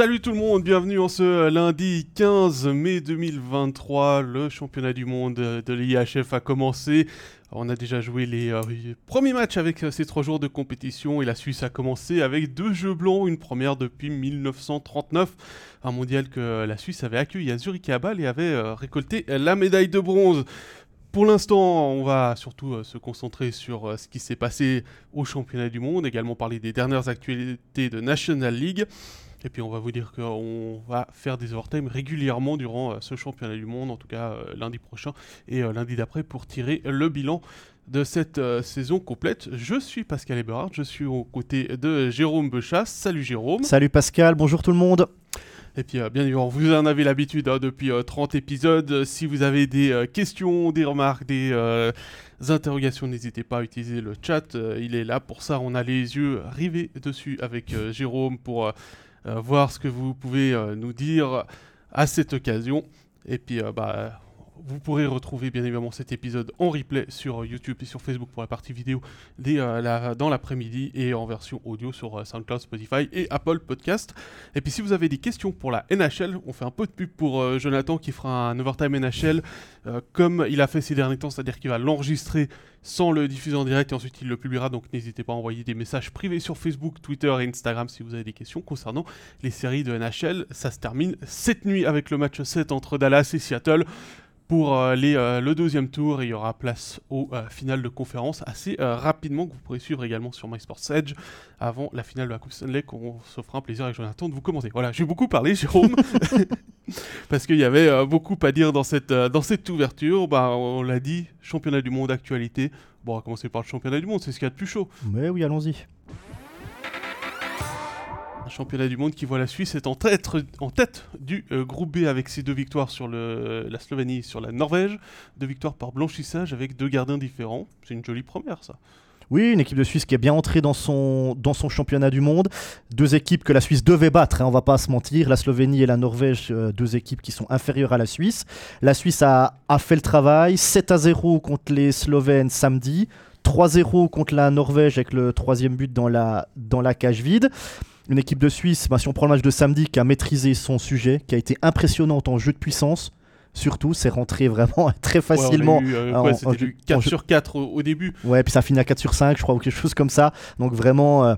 Salut tout le monde, bienvenue en ce lundi 15 mai 2023. Le championnat du monde de l'IHF a commencé. On a déjà joué les euh, premiers matchs avec euh, ces trois jours de compétition et la Suisse a commencé avec deux jeux blancs, une première depuis 1939, un mondial que la Suisse avait accueilli à Zurich et à Bâle et avait euh, récolté la médaille de bronze. Pour l'instant, on va surtout se concentrer sur ce qui s'est passé au championnat du monde, également parler des dernières actualités de National League. Et puis on va vous dire qu'on va faire des overtime régulièrement durant euh, ce championnat du monde, en tout cas euh, lundi prochain et euh, lundi d'après pour tirer le bilan de cette saison complète. Je suis Pascal Eberhard, je suis aux côtés de Jérôme Bechasse. Salut Jérôme. Salut Pascal, bonjour tout le monde. Et puis, bien évidemment, vous en avez l'habitude hein, depuis 30 épisodes. Si vous avez des questions, des remarques, des interrogations, n'hésitez pas à utiliser le chat. il est là pour ça. On a les yeux rivés dessus avec Jérôme pour euh, voir ce que vous pouvez euh, nous dire à cette occasion. Et puis, euh, bah, vous pourrez retrouver bien évidemment cet épisode en replay sur YouTube et sur Facebook pour la partie vidéo dans l'après-midi et en version audio sur SoundCloud, Spotify et Apple Podcast. Et puis si vous avez des questions pour la NHL, on fait un peu de pub pour Jonathan qui fera un Overtime NHL comme il a fait ces derniers temps, c'est-à-dire qu'il va l'enregistrer sans le diffuser en direct et ensuite il le publiera. Donc n'hésitez pas à envoyer des messages privés sur Facebook, Twitter et Instagram si vous avez des questions concernant les séries de NHL. Ça se termine cette nuit avec le match 7 entre Dallas et Seattle. Pour euh, euh, le deuxième tour, il y aura place au euh, final de conférence assez rapidement que vous pourrez suivre également sur MySports Edge avant la finale de la Coupe Stanley qu'on se fera un plaisir avec Jonathan de vous commenter. Voilà, j'ai beaucoup parlé Jérôme parce qu'il y avait beaucoup à dire dans cette, dans cette ouverture. Bah, on l'a dit, championnat du monde actualité. Bon, on va commencer par le championnat du monde, c'est ce qu'il y a de plus chaud. Mais oui, allons-y championnat du monde qui voit la Suisse être en tête, du euh, groupe B avec ses deux victoires sur la Slovénie et sur la Norvège. Deux victoires par blanchissage avec deux gardiens différents. C'est une jolie première, ça. Oui, une équipe de Suisse qui est bien entrée dans son, championnat du monde. Deux équipes que la Suisse devait battre, hein, on va pas se mentir. La Slovénie et la Norvège, euh, deux équipes qui sont inférieures à la Suisse. La Suisse a, fait le travail. 7 à 0 contre les Slovènes samedi. 3-0 contre la Norvège avec le troisième but dans la cage vide une équipe de Suisse, bah, si on prend le match de samedi, qui a maîtrisé son sujet, qui a été impressionnante en jeu de puissance, surtout, c'est rentré vraiment très facilement. Ouais, c'était du 4 sur 4 au, début. Ouais, puis ça finit à 4 sur 5, je crois, ou quelque chose comme ça. Donc vraiment. Euh,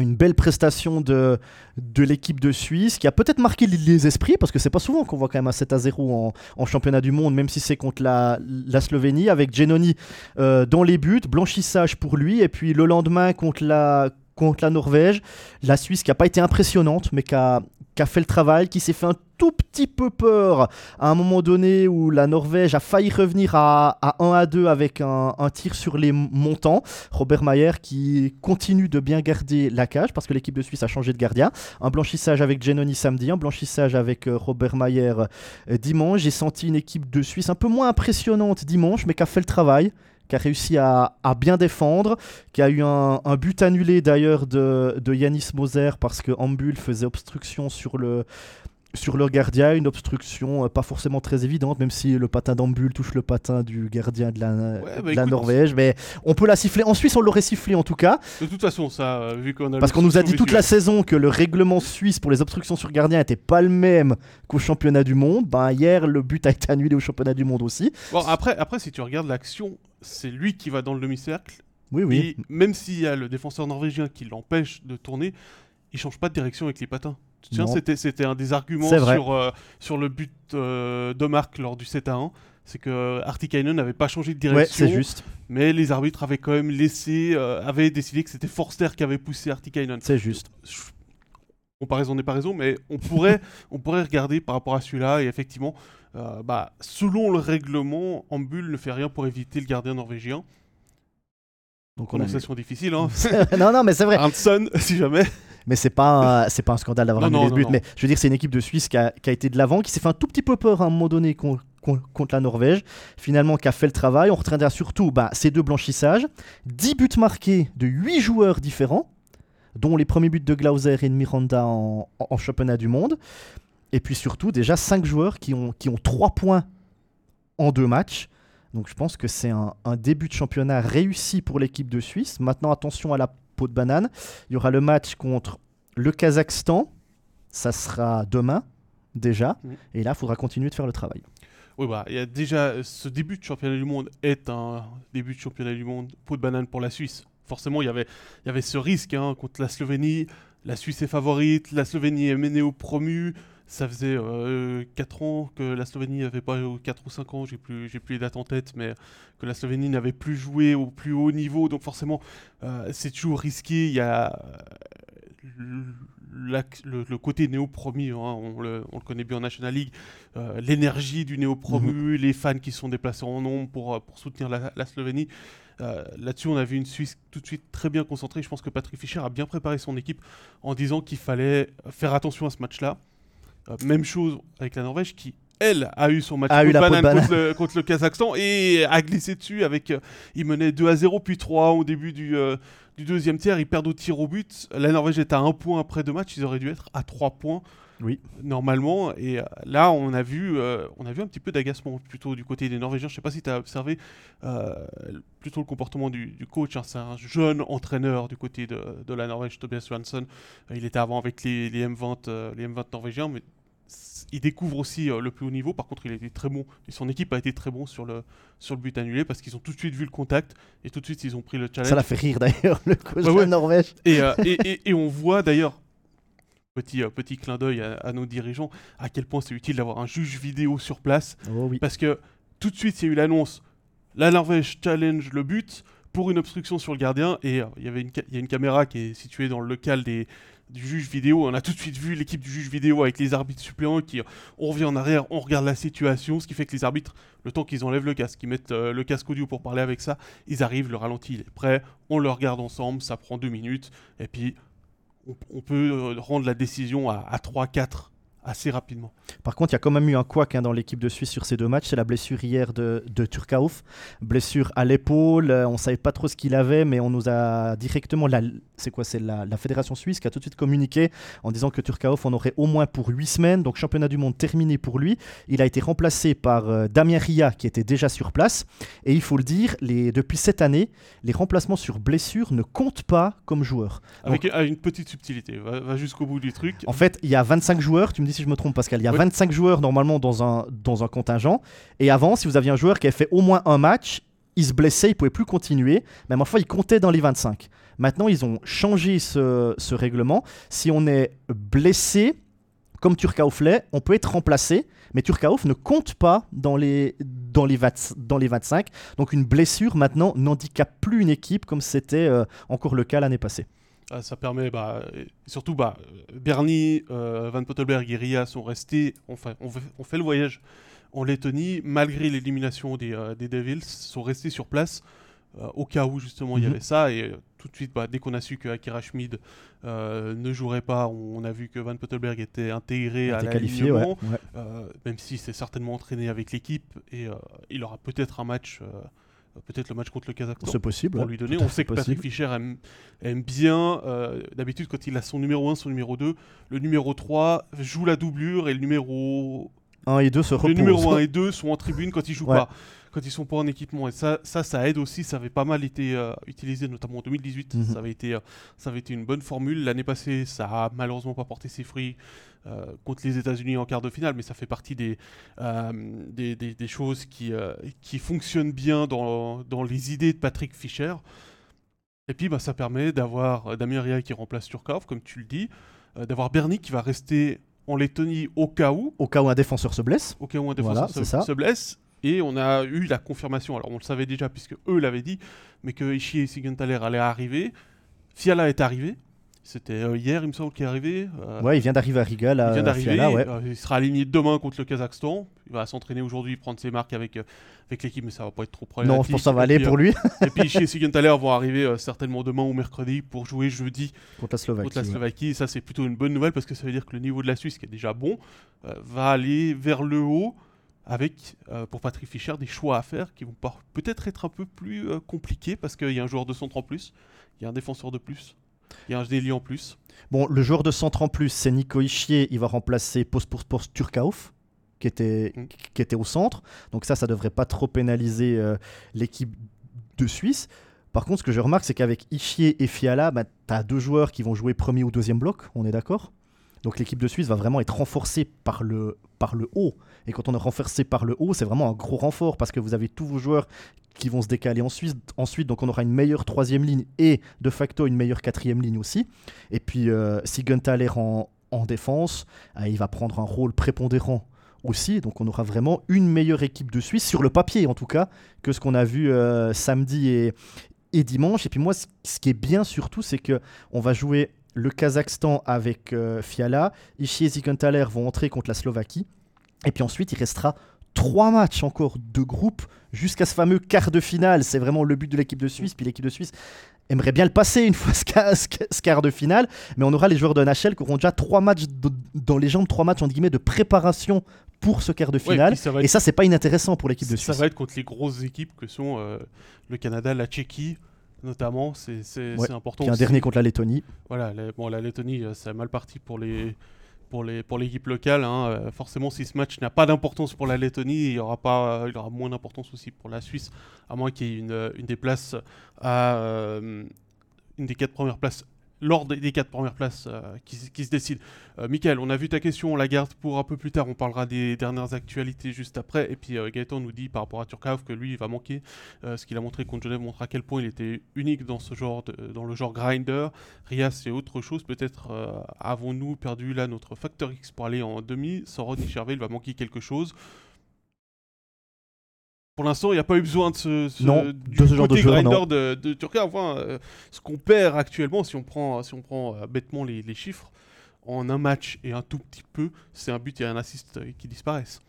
une belle prestation de, de l'équipe de Suisse qui a peut-être marqué les esprits parce que c'est pas souvent qu'on voit quand même un 7 à 0 en, en championnat du monde, même si c'est contre la, la, Slovénie, avec Genoni euh, dans les buts, blanchissage pour lui, et puis le lendemain contre la, contre la Norvège. La Suisse qui n'a pas été impressionnante, mais qui a, fait le travail, qui s'est fait un tout petit peu peur à un moment donné où la Norvège a failli revenir à, 1 à 2 avec un, tir sur les montants. Robert Mayer qui continue de bien garder la cage parce que l'équipe de Suisse a changé de gardien. Un blanchissage avec Genoni samedi, un blanchissage avec euh, Robert Mayer euh, dimanche. J'ai senti une équipe de Suisse un peu moins impressionnante dimanche, mais qui a fait le travail qui a réussi à, bien défendre, qui a eu un, but annulé d'ailleurs de, de Yanis Moser parce que Ambul faisait obstruction sur le, sur le gardien, une obstruction euh, pas forcément très évidente, même si le patin d'Ambul touche le patin du gardien de la, bah la Norvège. Mais on peut la siffler. En Suisse, on l'aurait sifflé en tout cas. De toute façon, ça, euh, vu qu'on a. Parce qu'on nous a dit toute la saison que le règlement suisse pour les obstructions sur gardien n'était pas le même qu'au championnat du monde. Ben, hier, le but a été annulé au championnat du monde aussi. Bon, après, après si tu regardes l'action, c'est lui qui va dans le demi-cercle. Oui, oui. Et même s'il y a le défenseur norvégien qui l'empêche de tourner, il change pas de direction avec les patins. Tiens, c'était un des arguments sur, euh, sur le but euh, de Marc lors du 7 à 1. C'est que Artikainen n'avait pas changé de direction. c'est juste. Mais les arbitres avaient quand même laissé, euh, avaient décidé que c'était Forster qui avait poussé Artikainen. C'est juste. Comparaison n'est pas raison, mais on pourrait, on pourrait regarder par rapport à celui-là. Et effectivement, bah, selon le règlement, Ambul ne fait rien pour éviter le gardien norvégien. Donc, Prononciation difficile, hein. non, non, mais c'est vrai. Hanson, si jamais mais c'est pas c'est pas un scandale d'avoir annulé le but. Mais je veux dire, c'est une équipe de Suisse qui a, qui a été de l'avant, qui s'est fait un tout petit peu peur à un moment donné contre, contre la Norvège, finalement qui a fait le travail. On retiendra surtout bah, ces deux blanchissages, 10 buts marqués de 8 joueurs différents, dont les premiers buts de Glauser et de Miranda en, en, championnat du monde. Et puis surtout, déjà 5 joueurs qui ont, qui ont 3 points en deux matchs. Donc je pense que c'est un, un, début de championnat réussi pour l'équipe de Suisse. Maintenant, attention à la de banane. Il y aura le match contre le Kazakhstan ça sera demain déjà. Et là, il faudra continuer de faire le travail. Oui, bah, il y a déjà ce début de championnat du monde est un début de championnat du monde peau de banane pour la Suisse. Forcément, il y avait, il y avait ce risque hein, contre la Slovénie. La Suisse est favorite, la Slovénie est menée au promu. Ça faisait 4 ans que la Slovénie n'avait pas, 4 ou 5 ans, j'ai plus, j'ai plus les dates en tête, mais que la Slovénie n'avait plus joué au plus haut niveau. Donc forcément, euh, c'est toujours risqué. Il y a euh, le, le côté néo-promu, hein, on, le, on le connaît bien en National League, euh, l'énergie du néo-promu, les fans qui sont déplacés en nombre pour, euh, pour soutenir la, la Slovénie. Euh, Là-dessus, on a vu une Suisse tout de suite très bien concentrée. Je pense que Patrick Fischer a bien préparé son équipe en disant qu'il fallait faire attention à ce match-là. Même chose avec la Norvège qui, elle, a eu son match A peau eu la banane banane. contre, le, contre le Kazakhstan et a glissé dessus avec. euh, il menait 2 à 0 puis 3 au début du, euh, du deuxième tiers. Ils perdent au tir au but. La Norvège est à 1 point après deux matchs. Ils auraient dû être à 3 points Oui. normalement. Et euh, là, on a vu, on a vu un petit peu d'agacement plutôt du côté des Norvégiens. Je sais pas si tu as observé plutôt le comportement du, du coach. hein. C'est un jeune entraîneur du côté de, de la Norvège, Tobias Johansson. Euh, il était avant avec les, les M20, euh, les M20 norvégiens, mais il découvre aussi euh, le plus haut niveau. Par contre, il a été très bon et son équipe a été très bon sur le, sur le but annulé parce qu'ils ont tout de suite vu le contact et tout de suite ils ont pris le challenge. Ça l'a fait rire d'ailleurs, le coach Ouais, de Norvège. Et, euh, et, et- et on voit d'ailleurs, petit, euh, petit clin d'œil à, à nos dirigeants, à quel point c'est utile d'avoir un juge vidéo sur place. Oh oui. Parce que tout de suite, il y a eu l'annonce la Norvège challenge le but pour une obstruction sur le gardien. Et il y avait une, y a une caméra qui est située dans le local des, du juge vidéo. On a tout de suite vu l'équipe du juge vidéo avec les arbitres suppléants qui, on revient en arrière, on regarde la situation, ce qui fait que les arbitres, le temps qu'ils enlèvent le casque, qu'ils mettent euh, le casque audio pour parler avec ça, ils arrivent, le ralenti il est prêt, on le regarde ensemble, ça prend deux minutes, et puis on, on peut euh, rendre la décision à, à 3-4 assez rapidement. Par contre, il y a quand même eu un couac hein, dans l'équipe de Suisse sur ces deux matchs. C'est la blessure hier de, de Turkauf. Blessure à l'épaule. euh, on ne savait pas trop ce qu'il avait, mais on nous a directement. La, c'est quoi C'est la, la Fédération suisse qui a tout de suite communiqué en disant que Turkauf en aurait au moins pour 8 semaines. Donc, championnat du monde terminé pour lui. Il a été remplacé par euh, Damien Ria, qui était déjà sur place. Et il faut le dire, les, depuis cette année, les remplacements sur blessure ne comptent pas comme joueurs. Avec euh, une petite subtilité, va, va jusqu'au bout du truc. En fait, il y a 25 joueurs, tu me dis si je me trompe Pascal, il y a Oui. 25 joueurs normalement dans un, dans un contingent. Et avant, si vous aviez un joueur qui avait fait au moins un match, il se blessait, il pouvait plus continuer. Même fois, il comptait dans les 25. Maintenant, ils ont changé ce, ce règlement. Si on est blessé, comme Turkauf l'est, on peut être remplacé. Mais Turkauf ne compte pas dans les, dans, les 20 dans les 25. Donc une blessure maintenant n'handicape plus une équipe comme c'était euh, encore le cas l'année passée. Ah, ça permet, bah, et surtout, bah, Bernie, euh, Van Pottelberg et Ria sont restés, enfin, on fait, on fait le voyage en Lettonie, malgré l'élimination des, euh, des Devils, sont restés sur place euh, au cas où justement il y Mhm. avait ça. Et tout de suite, bah, dès qu'on a su que Akira Schmid ne jouerait pas, on, a vu que Van Pottelberg était intégré à qualifié, ouais. ouais. même s'il s'est certainement entraîné avec l'équipe et il aura peut-être un match, peut-être le match contre le Kazakhstan C'est possible. pour lui donner. On sait que Patrick. Fischer aime, aime bien, euh, d'habitude, quand il a son numéro 1, son numéro 2, le numéro 3 joue la doublure et le numéro, 1 et 2 se le reposent. numéro 1 et 2 sont en tribune quand ils jouent Ouais. pas, quand ils sont pas en équipement. Et ça, ça, ça aide aussi. Ça avait pas mal été euh, utilisé, notamment en 2018. Mhm. ça, avait été, euh, ça avait été une bonne formule. L'année passée, ça a malheureusement pas porté ses fruits. euh, contre les États-Unis en quart de finale, mais ça fait partie des, des, des- des choses qui, qui fonctionnent bien dans, dans les idées de Patrick Fischer. Et puis bah, ça permet d'avoir Damien Ria qui remplace Turkov, comme tu le dis, d'avoir Bernie qui va rester en Lettonie au cas où, Au cas où un défenseur se blesse. au cas où un défenseur se blesse. Et on a eu la confirmation, alors on le savait déjà puisque eux l'avaient dit, mais que Ishii et Sigenthaler allaient arriver. Fiala est arrivé, c'était euh, hier il me semble qu'il est arrivé. Euh, Ouais, il vient d'arriver à Riga, là. il vient d'arriver, Fiala, ouais. euh, il sera aligné demain contre le Kazakhstan. Il va s'entraîner aujourd'hui, prendre ses marques avec, euh, avec l'équipe, mais ça va pas être trop problématique. Non, je pense que ça va aller puis, pour lui Et puis Ishii et Sigenthaler vont arriver certainement demain ou mercredi pour jouer jeudi contre la Slovaquie. contre la ouais. Slovaquie. Et ça, c'est plutôt une bonne nouvelle parce que ça veut dire que le niveau de la Suisse, qui est déjà bon, va aller vers le haut avec, euh, pour Patrick Fischer, des choix à faire qui vont peut-être être un peu plus euh, compliqués parce qu'il y a un joueur de centre en plus, il y a un défenseur de plus, il y a un délié en plus. Bon, le joueur de centre en plus, c'est Nico Ischier. Il va remplacer post pour post Turkauf, qui était, Mm. qui était au centre. Donc ça, ça devrait pas trop pénaliser euh, l'équipe de Suisse. Par contre, ce que je remarque, c'est qu'avec Ischier et Fiala, bah, tu as deux joueurs qui vont jouer premier ou deuxième bloc, on est d'accord? Donc l'équipe de Suisse va vraiment être renforcée par le, par le haut. Et quand on est renforcé par le haut, c'est vraiment un gros renfort parce que vous avez tous vos joueurs qui vont se décaler en Suisse. Ensuite, donc on aura une meilleure troisième ligne et de facto une meilleure quatrième ligne aussi. Et puis euh, si Gunther en, en défense, euh, il va prendre un rôle prépondérant aussi. Donc on aura vraiment une meilleure équipe de Suisse, sur le papier en tout cas, que ce qu'on a vu euh, samedi et, et dimanche. Et puis moi, ce qui est bien surtout, c'est que on va jouer le Kazakhstan avec Fiala. Ishii et Zikenthaler vont entrer contre la Slovaquie. Et puis ensuite, il restera trois matchs encore de groupe jusqu'à ce fameux quart de finale. C'est vraiment le but de l'équipe de Suisse. Puis l'équipe de Suisse aimerait bien le passer une fois ce, quart de finale. Mais on aura les joueurs de NHL qui auront déjà trois matchs dans les jambes, trois matchs entre guillemets de préparation pour ce quart de finale. et, ça, c'est pas inintéressant pour l'équipe de Suisse. Ça va être contre les grosses équipes que sont euh, le Canada, la Tchéquie, notamment. C'est important. Qui un dernier contre la Lettonie. Voilà, bon, la Lettonie, euh, c'est mal parti pour les pour les pour l'équipe locale. Hein. Euh, forcément, si ce match n'a pas d'importance pour la Lettonie, il y aura pas, il aura moins d'importance aussi pour la Suisse, à moins qu'il y ait une, une des places à une des quatre premières places lors des, quatre premières places euh, qui, se décident. Euh, Michael, on a vu ta question, on la garde pour un peu plus tard, on parlera des dernières actualités juste après. Et puis euh, Gaëtan nous dit par rapport à Turkov que lui, il va manquer. ce qu'il a montré contre Genève montre à quel point il était unique dans, ce genre dans le genre grinder. Rias, c'est autre chose. Peut-être avons-nous perdu là notre facteur X pour aller en demi? Sans Rodney Chervey, il va manquer quelque chose pour l'instant, il n'y a pas eu besoin de ce, genre de grinder de, de Turquie. Enfin, euh, ce qu'on perd actuellement, si on prend, si on prend euh, bêtement les, chiffres, en un match et un tout petit peu, c'est un but et un assist euh, qui disparaissent.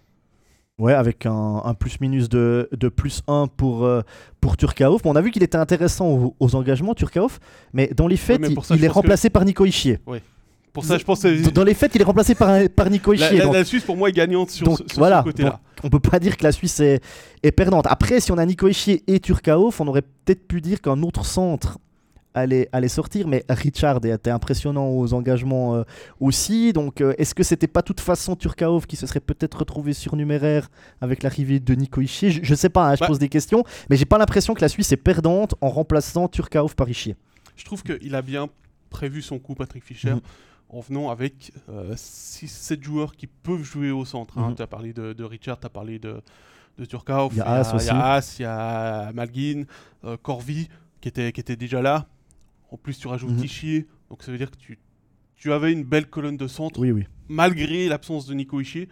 Ouais, avec un, plus-minus de, de, plus 1 pour, pour Turkaoff. on a vu qu'il était intéressant aux, engagements, Turkaoff, mais dans les faits, il, est remplacé par Nico Ischier. Oui. Pour ça, je pense Dans les faits, il est remplacé par, par Nico Ischier. La, Suisse, pour moi, est gagnante sur ce, voilà, côté-là. On peut pas dire que la Suisse est, est perdante. Après, si on a Nico Ischier et Turkaoff, on aurait peut-être pu dire qu'un autre centre allait, allait sortir, mais Richard été impressionnant aux engagements euh, aussi. Donc, euh, est-ce que c'était pas de toute façon Turkaoff qui se serait peut-être retrouvé surnuméraire avec l'arrivée de Nico Ischier? Je, ne sais pas, hein, je bah pose des questions, mais j'ai pas l'impression que la Suisse est perdante en remplaçant Turkaoff par Ischier. Je trouve qu'il a bien prévu son coup, Patrick Fischer. Mhm en venant avec 6-7 euh, joueurs qui peuvent jouer au centre. Hein. Tu as parlé de, Richard, tu as parlé de, de Turkov, il y a As, il y a, Malguin, euh, Corvi qui était, qui était déjà là. En plus, tu rajoutes mm donc ça veut dire que tu, tu avais une belle colonne de centre, oui, oui. malgré l'absence de Nico Ishier.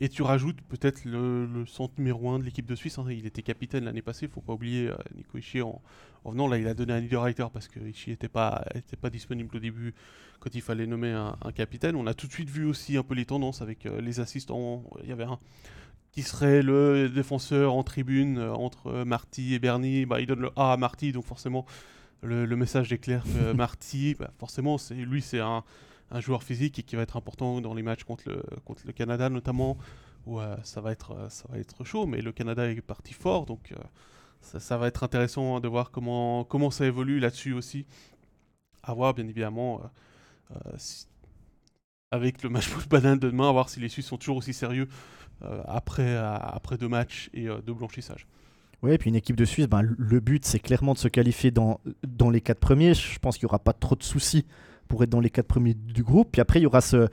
Et tu rajoutes peut-être le, centre numéro 1 de l'équipe de Suisse. Hein. Il était capitaine l'année passée, il faut pas oublier euh, Nico Ishier en, en, venant. Là, il a donné un leader writer parce que Ishier n'était pas, était pas disponible au début quand il fallait nommer un, capitaine. On a tout de suite vu aussi un peu les tendances avec euh, les assistants. Il y avait un qui serait le défenseur en tribune euh, entre Marty et Bernie. Bah, il donne le A à Marty, donc forcément le, message est clair que Marty, bah, forcément, c'est lui, c'est un, joueur physique et qui va être important dans les matchs contre le, contre le Canada notamment, où euh, ça, va être, ça va être chaud, mais le Canada est parti fort, donc ça, va être intéressant de voir comment, comment ça évolue là-dessus aussi. À voir, bien évidemment. Euh, avec le match de banane de demain, à voir si les Suisses sont toujours aussi sérieux euh, après, euh, après deux matchs et deux blanchissages. Oui, et puis une équipe de Suisse, ben, le but c'est clairement de se qualifier dans, dans les quatre premiers. Je pense qu'il n'y aura pas trop de soucis pour être dans les quatre premiers du groupe. Puis après, il y aura ce,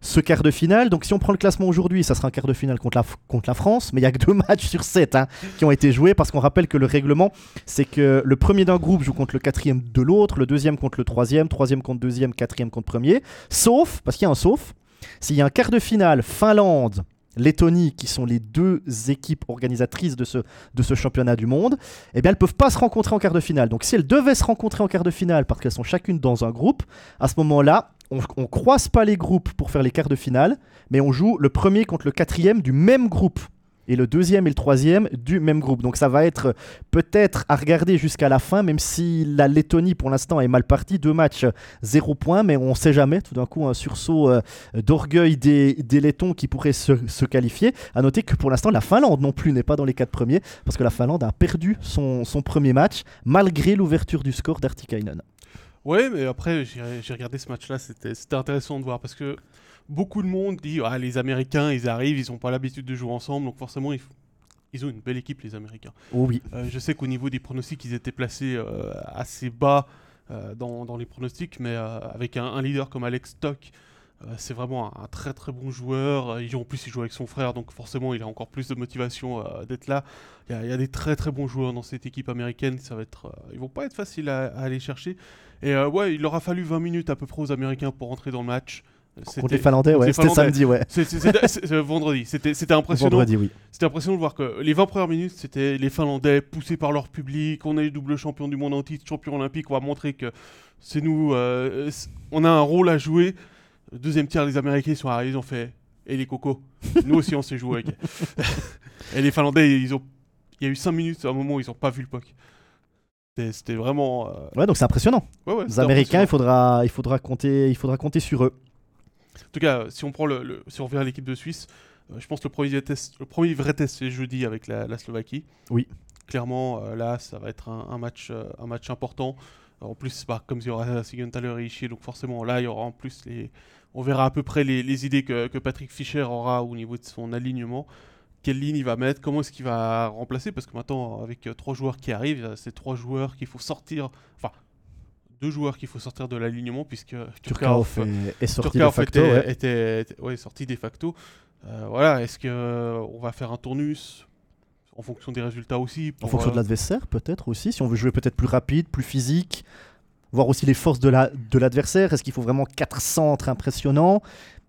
ce quart de finale. Donc si on prend le classement aujourd'hui, ça sera un quart de finale contre la, contre la France, mais il n'y a que deux matchs sur sept hein, qui ont été joués parce qu'on rappelle que le règlement, c'est que le premier d'un groupe joue contre le quatrième de l'autre, le deuxième contre le troisième, troisième contre deuxième, quatrième contre premier, sauf, parce qu'il y a un sauf, s'il y a un quart de finale Finlande, Lettonie, qui sont les deux équipes organisatrices de ce, championnat du monde, eh bien, elles ne peuvent pas se rencontrer en quart de finale. Donc, si elles devaient se rencontrer en quart de finale parce qu'elles sont chacune dans un groupe, à ce moment-là, on, ne croise pas les groupes pour faire les quarts de finale, mais on joue le premier contre le quatrième du même groupe et le deuxième et le troisième du même groupe. Donc ça va être peut-être à regarder jusqu'à la fin, même si la Lettonie pour l'instant est mal partie, deux matchs, zéro point, mais on ne sait jamais. Tout d'un coup, un sursaut euh, d'orgueil des, des, Lettons qui pourraient se, qualifier. À noter que pour l'instant, la Finlande non plus n'est pas dans les quatre premiers, parce que la Finlande a perdu son, son premier match, malgré l'ouverture du score d'Artikainen. Ouais, mais après, j'ai regardé ce match-là, c'était intéressant de voir parce que beaucoup de monde dit ah, les Américains, ils arrivent, ils n'ont pas l'habitude de jouer ensemble, donc forcément, ils, ils ont une belle équipe, les Américains. Oh oui. Euh, je sais qu'au niveau des pronostics, ils étaient placés euh, assez bas euh, dans, dans, les pronostics, mais avec un, leader comme Alex Stock, c'est vraiment un, très très bon joueur. en plus, il joue avec son frère, donc forcément, il a encore plus de motivation d'être là. Il y, a, des très très bons joueurs dans cette équipe américaine. Ça va être, ils vont pas être faciles à, à aller chercher. Et ouais, il leur a fallu 20 minutes à peu près aux Américains pour rentrer dans le match. Contre les Finlandais, ouais, c'était samedi, ouais. C'était vendredi, c'était impressionnant. Vendredi, oui. C'était impressionnant de voir que les 20 premières minutes, c'était les Finlandais poussés par leur public. On est double champion du monde en titre, champion olympique. On va montrer que c'est nous, euh, on a un rôle à jouer. Deuxième tiers, les Américains sont arrivés, ils ont fait et les cocos. nous aussi, on s'est joué. et les Finlandais, ils ont, il y a eu 5 minutes à un moment où ils n'ont pas vu le puck. C'était vraiment. Euh, ouais, donc c'est impressionnant. les Américains, il faudra, il faudra compter, il faudra compter sur eux. En tout cas, si on prend le, si on revient à l'équipe de Suisse, euh, je pense que le premier test, le premier vrai test c'est jeudi avec la, Slovaquie. Oui. Clairement, euh, là, ça va être un, match, euh, un match important. en plus, bah, comme il y aura Sigenthaler et Ishii, donc forcément là, il y aura en plus les, on verra à peu près les, idées que, que, Patrick Fischer aura au niveau de son alignement. Quelle ligne il va mettre, comment est-ce qu'il va remplacer? Parce que maintenant, avec trois joueurs qui arrivent, c'est trois joueurs qu'il faut sortir. Enfin, deux joueurs qu'il faut sortir de l'alignement puisque Turkaoff est, sorti de facto. Était, sorti de facto. Euh, voilà, est-ce qu'on euh, va faire un tournus en fonction des résultats aussi En fonction de euh, l'adversaire peut-être aussi, si on veut jouer peut-être plus rapide, plus physique, voir aussi les forces de l'adversaire. Est-ce qu'il faut vraiment quatre centres impressionnants?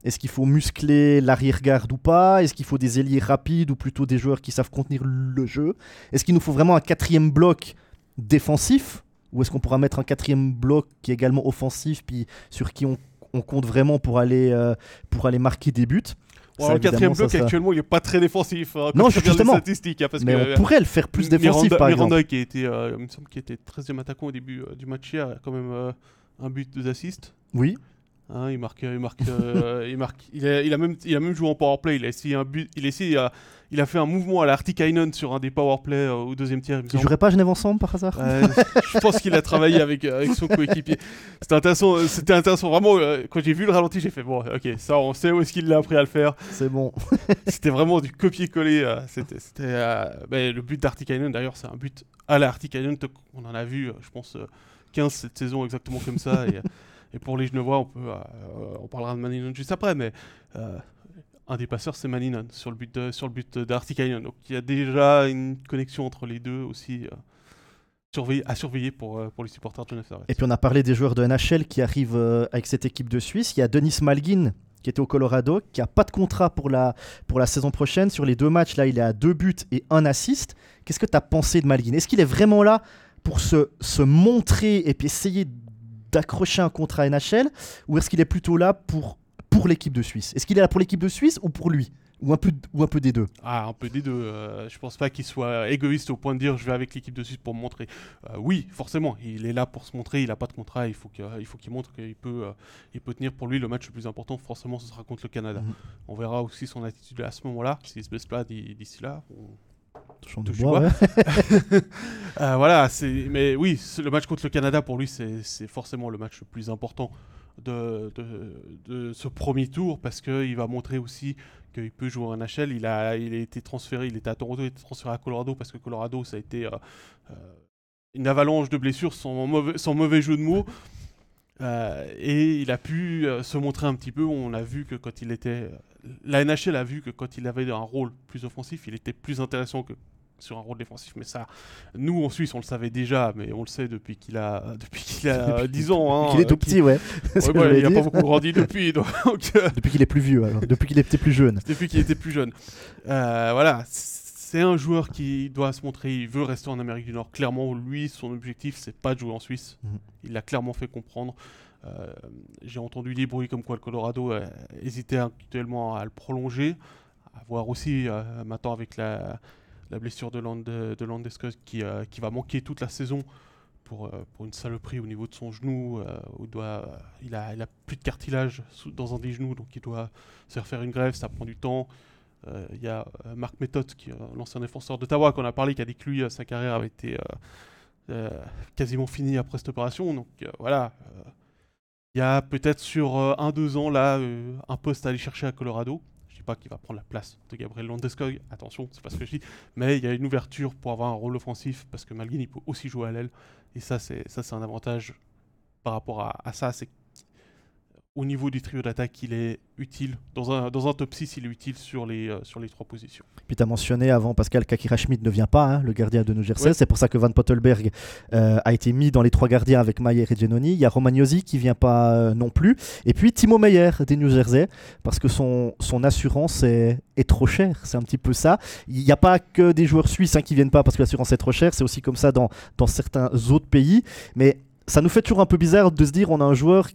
Est-ce qu'il faut muscler l'arrière-garde ou pas? Est-ce qu'il faut des ailiers rapides ou plutôt des joueurs qui savent contenir le jeu? Est-ce qu'il nous faut vraiment un quatrième bloc défensif? Ou est-ce qu'on pourra mettre un quatrième bloc qui est également offensif, puis sur qui on, compte vraiment pour aller, euh, pour aller marquer des buts? Le quatrième bloc actuellement il n'est pas très défensif. Hein, non, justement. Statistiques, hein, parce mais on pourrait le faire plus défensif Miranda, par Miranda qui, était, euh, il me semble qu'il était 13e attaquant au début euh, du match hier, a quand même un but, deux assists. Oui. Hein, il marque, il marque, il marque. Il a, il a, même, il a même joué en power play. Il a essayé un but. Il a essayé, il a fait un mouvement à l'Artikainen sur un des powerplay euh, au deuxième tiers. Ils joueraient pas Genève ensemble par hasard Je pense qu'il a travaillé avec, euh, avec son coéquipier. C'était intéressant, euh, c'était intéressant. Vraiment, quand j'ai vu le ralenti, j'ai fait bon, ok, ça, on sait où est-ce qu'il l'a appris à le faire. C'est bon. c'était vraiment du copier-coller. c'était, ben, le but d'Artikainen, d'ailleurs, c'est un but à l'Artikainen. On en a vu, je pense, 15 cette saison exactement comme ça. et, et, pour les Genevois, on, peut, on parlera de Maninon juste après, mais un des passeurs, c'est Maninon sur le but de, sur. Donc il y a déjà une connexion entre les deux aussi. Euh, à surveiller pour, euh, pour les supporters de Genève Et puis on a parlé des joueurs de NHL qui arrivent euh, avec cette équipe de Suisse. Il y a Denis Malgin qui était au Colorado, qui a pas de contrat pour la, pour la saison prochaine. Sur les deux matchs, là, il est à deux buts et un assist. Qu'est-ce que tu as pensé de Malgin Est-ce qu'il est vraiment là pour se, se montrer et puis essayer d'accrocher un contrat NHL Ou est-ce qu'il est plutôt là pour pour l'équipe de Suisse? Est-ce qu'il est là pour l'équipe de Suisse ou pour lui? Ou un, peu, ou un peu des deux? Ah, un peu des deux. Euh, je pense pas qu'il soit égoïste au point de dire je vais avec l'équipe de Suisse pour me montrer. Euh, oui, forcément, il est là pour se montrer, il n'a pas de contrat, il faut qu'il montre qu'il peut, euh, il peut tenir pour lui le match le plus important. Forcément, ce sera contre le Canada. Mhm. On verra aussi son attitude à ce moment-là, s'il se baisse pas d'ici là. On... De bois, voilà, mais oui, le match contre le Canada pour lui, c'est forcément le match le plus important de, de, ce premier tour parce qu'il va montrer aussi qu'il peut jouer en NHL. Il a, il a été transféré, il était à Toronto, il a été transféré à Colorado parce que Colorado, ça a été euh, euh, une avalanche de blessures sans mauvais, sans mauvais jeu de mots. Euh, et il a pu se montrer un petit peu. On a vu que quand il était. La NHL a vu que quand il avait un rôle plus offensif, il était plus intéressant que sur un rôle défensif, mais ça, nous en Suisse, on le savait déjà, mais on le sait depuis qu'il a, depuis qu'il a 10 ans. Hein, qu'il est tout petit, ouais. il n'a pas beaucoup grandi depuis. Donc, euh, depuis qu'il est plus vieux, alors. depuis qu'il était plus jeune. Depuis qu'il était plus jeune. Euh, voilà, c'est un joueur qui doit se montrer, il veut rester en Amérique du Nord. Clairement, lui, son objectif, c'est pas de jouer en Suisse. Mhm. Il l'a clairement fait comprendre. Euh, j'ai entendu des bruits comme quoi le Colorado hésitait actuellement à le prolonger. À voir aussi maintenant avec la blessure de, Land, de qui, euh, va manquer toute la saison pour, euh, pour une saloperie au niveau de son genou. Euh, où doit, il, a, il a plus de cartilage dans un des genoux, donc il doit se refaire une grève, ça prend du temps. Il y a Marc Méthode, qui l'ancien défenseur d'Ottawa, qu'on a parlé, qui a dit que lui, sa carrière avait été quasiment finie après cette opération. Donc voilà. Il y a peut-être sur un, deux ans là un poste à aller chercher à Colorado. Pas qu'il va prendre la place de Gabriel Landeskog, attention, c'est pas ce que je dis, mais il y a une ouverture pour avoir un rôle offensif parce que Malguin il peut aussi jouer à l'aile. Et ça c'est ça c'est un avantage par rapport à, ça, c'est au niveau du trio d'attaque, il est utile. Dans un, dans un top 6, il est utile sur les, euh, sur les trois positions. Puis tu as mentionné avant, Pascal, qu'Akira Schmidt ne vient pas, hein, le gardien de New Jersey. C'est pour ça que Van Pottelberg euh, a été mis dans les trois gardiens avec Mayer et Genoni. Il y a Romagnosi qui vient pas euh, non plus. Et puis Timo Meyer des New Jersey, parce que son, son assurance est, est trop chère. C'est un petit peu ça. Il n'y a pas que des joueurs suisses hein, qui viennent pas parce que l'assurance est trop chère. C'est aussi comme ça dans, dans certains autres pays. Mais ça nous fait toujours un peu bizarre de se dire on a un joueur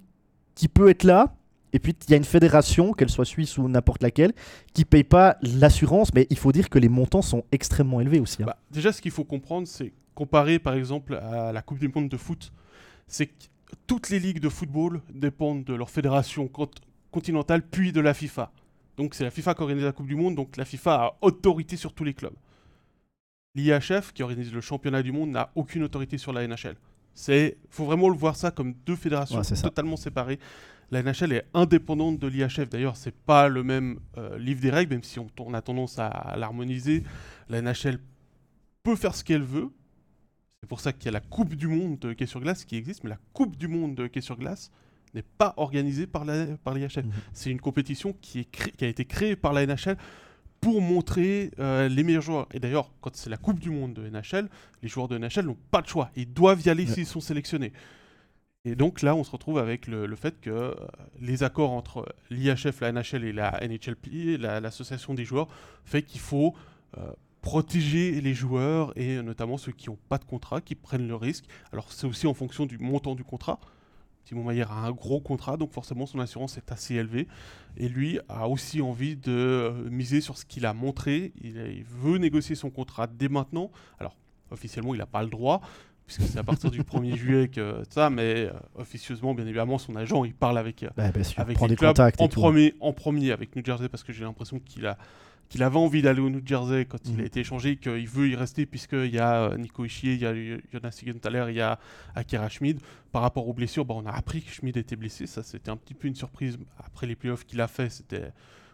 qui peut être là, et puis il y a une fédération, qu'elle soit suisse ou n'importe laquelle, qui paye pas l'assurance, mais il faut dire que les montants sont extrêmement élevés aussi. Hein. Bah, déjà, ce qu'il faut comprendre, c'est comparer par exemple à la Coupe du Monde de foot, c'est que toutes les ligues de football dépendent de leur fédération continentale puis de la FIFA. Donc c'est la FIFA qui organise la Coupe du Monde, donc la FIFA a autorité sur tous les clubs. L'IHF, qui organise le championnat du monde, n'a aucune autorité sur la NHL. Il faut vraiment le voir ça comme deux fédérations totalement séparées. La NHL est indépendante de l'IHF. D'ailleurs, c'est pas le même euh, livre des règles, même si on, a tendance à, l'harmoniser. La NHL peut faire ce qu'elle veut. C'est pour ça qu'il y a la Coupe du Monde de hockey sur glace qui existe, mais la Coupe du Monde de hockey sur glace n'est pas organisée par l'IHF. Par mhm. C'est une compétition qui, est qui a été créée par la NHL pour montrer euh, les meilleurs joueurs. Et d'ailleurs, quand c'est la Coupe du Monde de NHL, les joueurs de NHL n'ont pas de choix. Ils doivent y aller s'ils sont sélectionnés. Et donc là, on se retrouve avec le, fait que euh, les accords entre l'IHF, la NHL et la NHLP, l'association des joueurs, fait qu'il faut euh, protéger les joueurs et notamment ceux qui n'ont pas de contrat, qui prennent le risque. Alors c'est aussi en fonction du montant du contrat. Simon Mayer a un gros contrat, donc forcément son assurance est assez élevée. Et lui a aussi envie de euh, miser sur ce qu'il a montré. Il, veut négocier son contrat dès maintenant. Alors, officiellement, il n'a pas le droit, puisque c'est à partir du 1er juillet que ça, mais euh, officieusement, bien évidemment, son agent, il parle avec, euh, bah, avec les clubs en, premier, en premier avec New Jersey, parce que j'ai l'impression qu'il a qu'il avait envie d'aller au New Jersey quand il a mhm. été échangé, qu'il veut y rester puisqu'il y a euh, Nico Ishii, il y a Jonas Sigenthaler, il y a Akira Schmid. Par rapport aux blessures, bah, on a appris que Schmid était blessé. Ça, c'était un petit peu une surprise après les playoffs qu'il a fait. C'était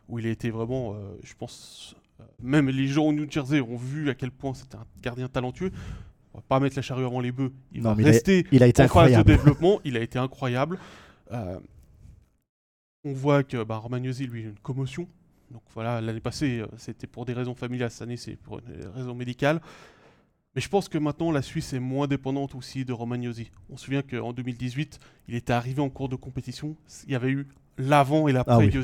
où il a été vraiment, euh, je pense, euh, même les gens au New Jersey ont vu à quel point c'était un gardien talentueux. On va pas mettre la charrue avant les bœufs. Il va rester il a, été en phase de développement. il a été incroyable. on voit que bah, Romagnosi, lui, a une commotion donc voilà, l'année passée, euh, c'était pour des raisons familiales, cette année, c'est pour des raisons médicales. Mais je pense que maintenant, la Suisse est moins dépendante aussi de Romagnosi. On se souvient qu'en 2018, il était arrivé en cours de compétition. Il y avait eu l'avant et l'après ah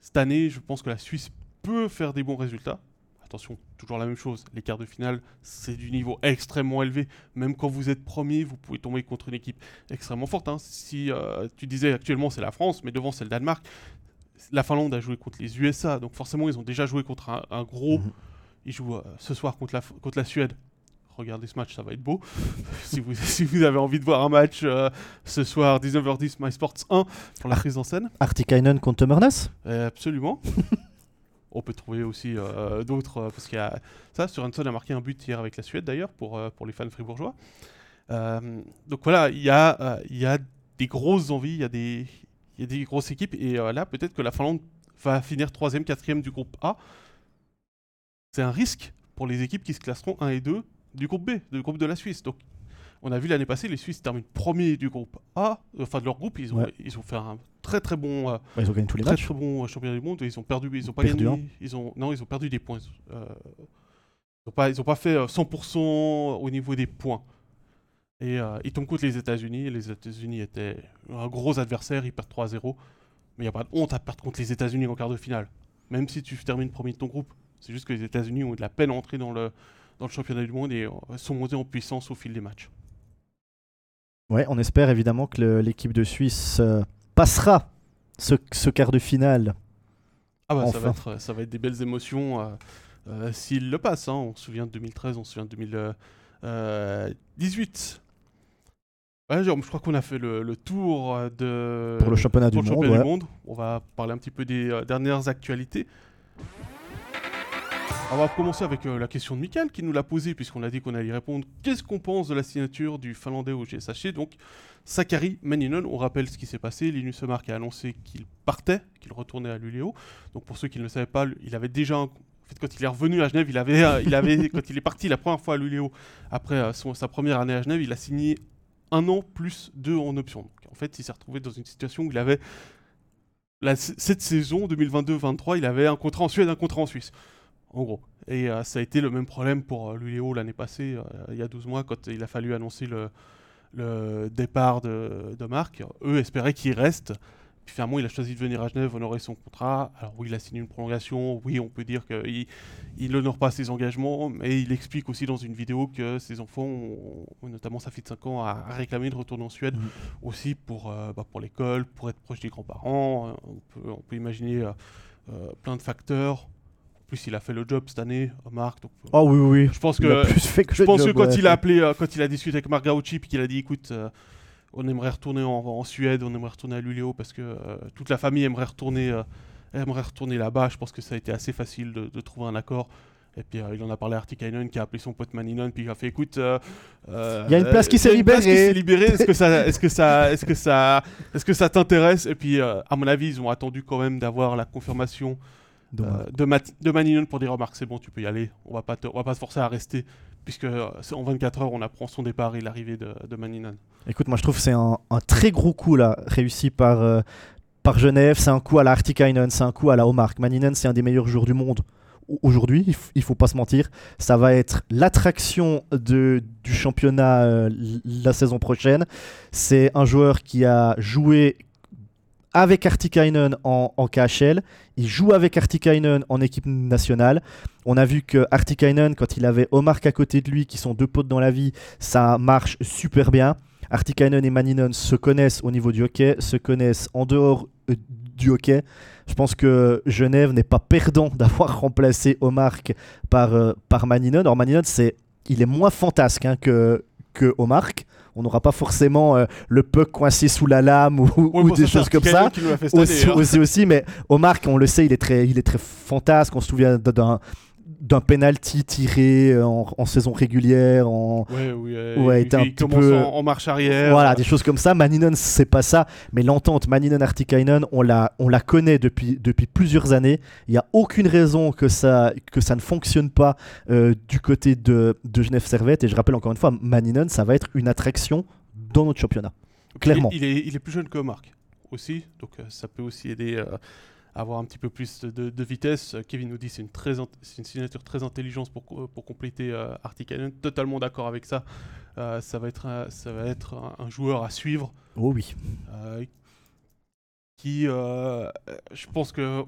Cette année, je pense que la Suisse peut faire des bons résultats. Attention, toujours la même chose. Les quarts de finale, c'est du niveau extrêmement élevé. Même quand vous êtes premier, vous pouvez tomber contre une équipe extrêmement forte. Hein. Si euh, tu disais actuellement c'est la France, mais devant c'est le Danemark, la Finlande a joué contre les USA, donc forcément ils ont déjà joué contre un, gros. Mhm. Ils jouent euh, ce soir contre la, contre la Suède. Regardez ce match, ça va être beau. si, vous, si vous avez envie de voir un match euh, ce soir, 19h10, MySports 1 pour la prise en scène. Artikainen contre Mernes euh, Absolument. On peut trouver aussi d'autres, parce qu'il y a ça, Sørensen a marqué un but hier avec la Suède d'ailleurs, pour, pour les fans fribourgeois. donc voilà, il y, a, il y a des grosses envies, il y a des, il y a des grosses équipes. Et euh, là, peut-être que la Finlande va finir 3 4 du groupe A. C'est un risque pour les équipes qui se classeront 1 et 2 du groupe B, du groupe de la Suisse. Donc, on a vu l'année passée, les Suisses terminent premier du groupe A, enfin de leur groupe, ils ont, ils ont fait un très très bon, euh, ils ont gagné tous les très, matchs. très bon euh, championnat du monde. Ils ont perdu, ils ont pas gagné, ils ont non, ils ont perdu des points. ils n'ont pas, ils ont pas fait 100% au niveau des points. Et euh, ils tombent contre les États-Unis. Les États-Unis étaient un gros adversaire, ils perdent 3-0. Mais il n'y a pas de honte à perdre contre les États-Unis en quart de finale. Même si tu termines premier de ton groupe. C'est juste que les États-Unis ont eu de la peine à entrer dans le, dans le championnat du monde et euh, sont montés en puissance au fil des matchs. Ouais, on espère évidemment que l'équipe de Suisse euh, passera ce, ce, quart de finale. Ah bah ça, va être, ça va être des belles émotions s'ils le passent. Hein. On se souvient de 2013, on se souvient de 2018 je crois qu'on a fait le, tour euh, de pour le championnat, du, monde, On va parler un petit peu des euh, dernières actualités. On va commencer avec euh, la question de Michael qui nous l'a posée puisqu'on a dit qu'on allait y répondre. Qu'est-ce qu'on pense de la signature du Finlandais au GSHC Donc Sakari Maninen, on rappelle ce qui s'est passé. Linus Mark a annoncé qu'il partait, qu'il retournait à Luleå. Donc pour ceux qui ne le savaient pas, il avait déjà en fait, quand il est revenu à Genève, il avait, il avait, quand il est parti la première fois à Luleå, après sa première année à Genève, il a signé un an plus deux en option. Donc, en fait, il s'est retrouvé dans une situation où il avait cette saison 2022-23, il avait un contrat en Suède, un contrat en Suisse. En gros. Et euh, ça a été le même problème pour euh, Luléo l'année passée, euh, il y a 12 mois, quand il a fallu annoncer le, le départ de, de Marc. Eux espéraient qu'il reste. Puis finalement, il a choisi de venir à Genève, honorer son contrat. Alors oui, il a signé une prolongation. Oui, on peut dire qu'il il n'honore pas ses engagements, mais il explique aussi dans une vidéo que ses enfants, ont- notamment sa fille de 5 ans, a, réclamé de retourner en Suède Mhm. aussi pour, euh, bah, pour l'école, pour être proche des grands-parents. Euh, On peut, on peut imaginer euh, euh, plein de facteurs. Plus, il a fait le job cette année, Marc. Donc, Oh oui, oui. je pense que plus fait que je pense que quand ouais. il a appelé, quand il a discuté avec Marc Gauchi, puis qu'il a dit, écoute, euh, on aimerait retourner en, en Suède, on aimerait retourner à Luleå parce que euh, toute la famille aimerait retourner, euh, aimerait retourner là-bas. Je pense que ça a été assez facile de, de trouver un accord. Et puis euh, il en a parlé à Artikainen qui a appelé son pote Maninon puis il a fait écoute Il y a une place qui s'est libérée. Est-ce que ça est-ce que ça est-ce que ça est-ce que ça t'intéresse? Et puis à mon avis ils ont attendu quand même d'avoir la confirmation de, de Maninon pour dire remarque c'est bon tu peux y aller on va pas te, on va pas se forcer à rester puisque euh, en 24 heures on apprend son départ et l'arrivée de, de Écoute, moi je trouve que c'est un, très gros coup là, réussi par, euh, par Genève. C'est un coup à la Artikainen, c'est un coup à la Omark. Maninen, c'est un des meilleurs joueurs du monde. Aujourd'hui, il, il faut pas se mentir, ça va être l'attraction du championnat euh, la saison prochaine. C'est un joueur qui a joué avec Artikainen en, KHL. Il joue avec Artikainen en équipe nationale. On a vu que Artikainen, quand il avait Omark à côté de lui, qui sont deux potes dans la vie, ça marche super bien. Artikainen et Maninen se connaissent au niveau du hockey, se connaissent en dehors euh, du hockey. Je pense que Genève n'est pas perdant d'avoir remplacé Omark par, euh, par Maninen. Alors Maninen, c'est, il est moins fantasque hein, que, que Omark. On n'aura pas forcément euh, le puck coincé sous la lame ou, Ouais, des choses comme ça aussi, hein. aussi, aussi, mais Omar, on le sait, il est très, il est très fantasque. On se souvient d'un d'un penalty tiré en, en saison régulière. En... Ouais, oui, euh, Ouais, un petit peu- en, en marche arrière. Voilà, des choses comme ça. Maninen, c'est pas ça. Mais l'entente Maninen-Artikainen, on la, on la connaît depuis, depuis plusieurs années. Il n'y a aucune raison que ça, que ça ne fonctionne pas euh, du côté de, de Genève Servette. Et je rappelle encore une fois, Maninen, ça va être une attraction dans notre championnat. Clairement. Il est, il est- il est plus jeune que Marc aussi, donc euh, ça peut aussi aider euh, avoir un petit peu plus de, de vitesse. Euh, Kevin nous dit c'est une, très signature très intelligente pour, co- pour compléter euh, Artikainen. Totalement d'accord avec ça. Euh, ça va être, un, ça va être un, un joueur à suivre Oh oui. euh, qui, euh, je pense que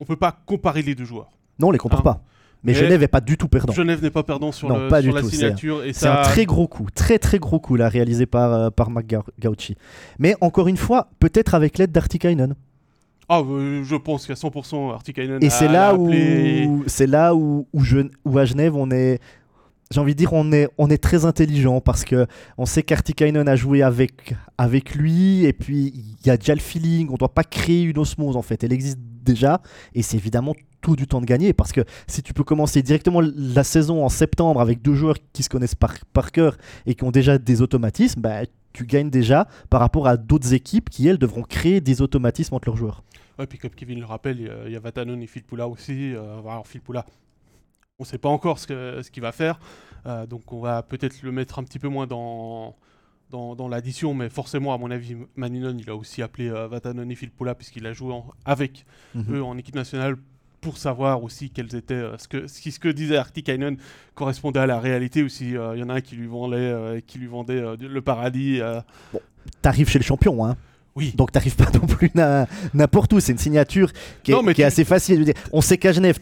on peut pas comparer les deux joueurs. Non, on les compare Hein. pas. Mais, Mais Genève n'est pas du tout perdant. Genève n'est pas perdant sur, Non, le- pas sur du la tout, signature C'est ça. un très gros coup, très très gros coup là, réalisé par, euh, par Marc. Mais encore une fois, peut-être avec l'aide d'Artikainen. Ah, euh, je pense qu'à 100% Artikainen. Et a- c'est là, où, c'est là où, où, je- où à Genève, on est, j'ai envie de dire, on est, on est très intelligent parce que on sait qu'Artikainen a joué avec, avec lui et puis il y a déjà le feeling, on doit pas créer une osmose en fait, elle existe déjà et c'est évidemment tout du temps de gagner parce que si tu peux commencer directement la saison en septembre avec deux joueurs qui se connaissent par, par cœur et qui ont déjà des automatismes, bah, tu gagnes déjà par rapport à d'autres équipes qui elles devront créer des automatismes entre leurs joueurs. Ouais, puis comme Kevin le rappelle, il y a- Vatanen et Filppula aussi. Euh, alors Filppula, on ne sait pas encore ce qu'il va faire. Euh, donc on va peut-être le mettre un petit peu moins dans, dans, dans l'addition. Mais forcément, à mon avis, Maninon, il a aussi appelé euh, Vatanen et Filppula puisqu'il a joué en- avec Mhm. eux en équipe nationale pour savoir aussi quels étaient euh, ce que si ce que disait Artikainen correspondait à la réalité ou s'il y en a un qui lui vendait euh, qui lui vendait euh, le paradis euh, T'arrives chez le champion, hein. oui Donc t'arrives pas non plus n'importe où. C'est une signature qui est, Non, mais qui est tu- assez facile. On sait qu'à Genève,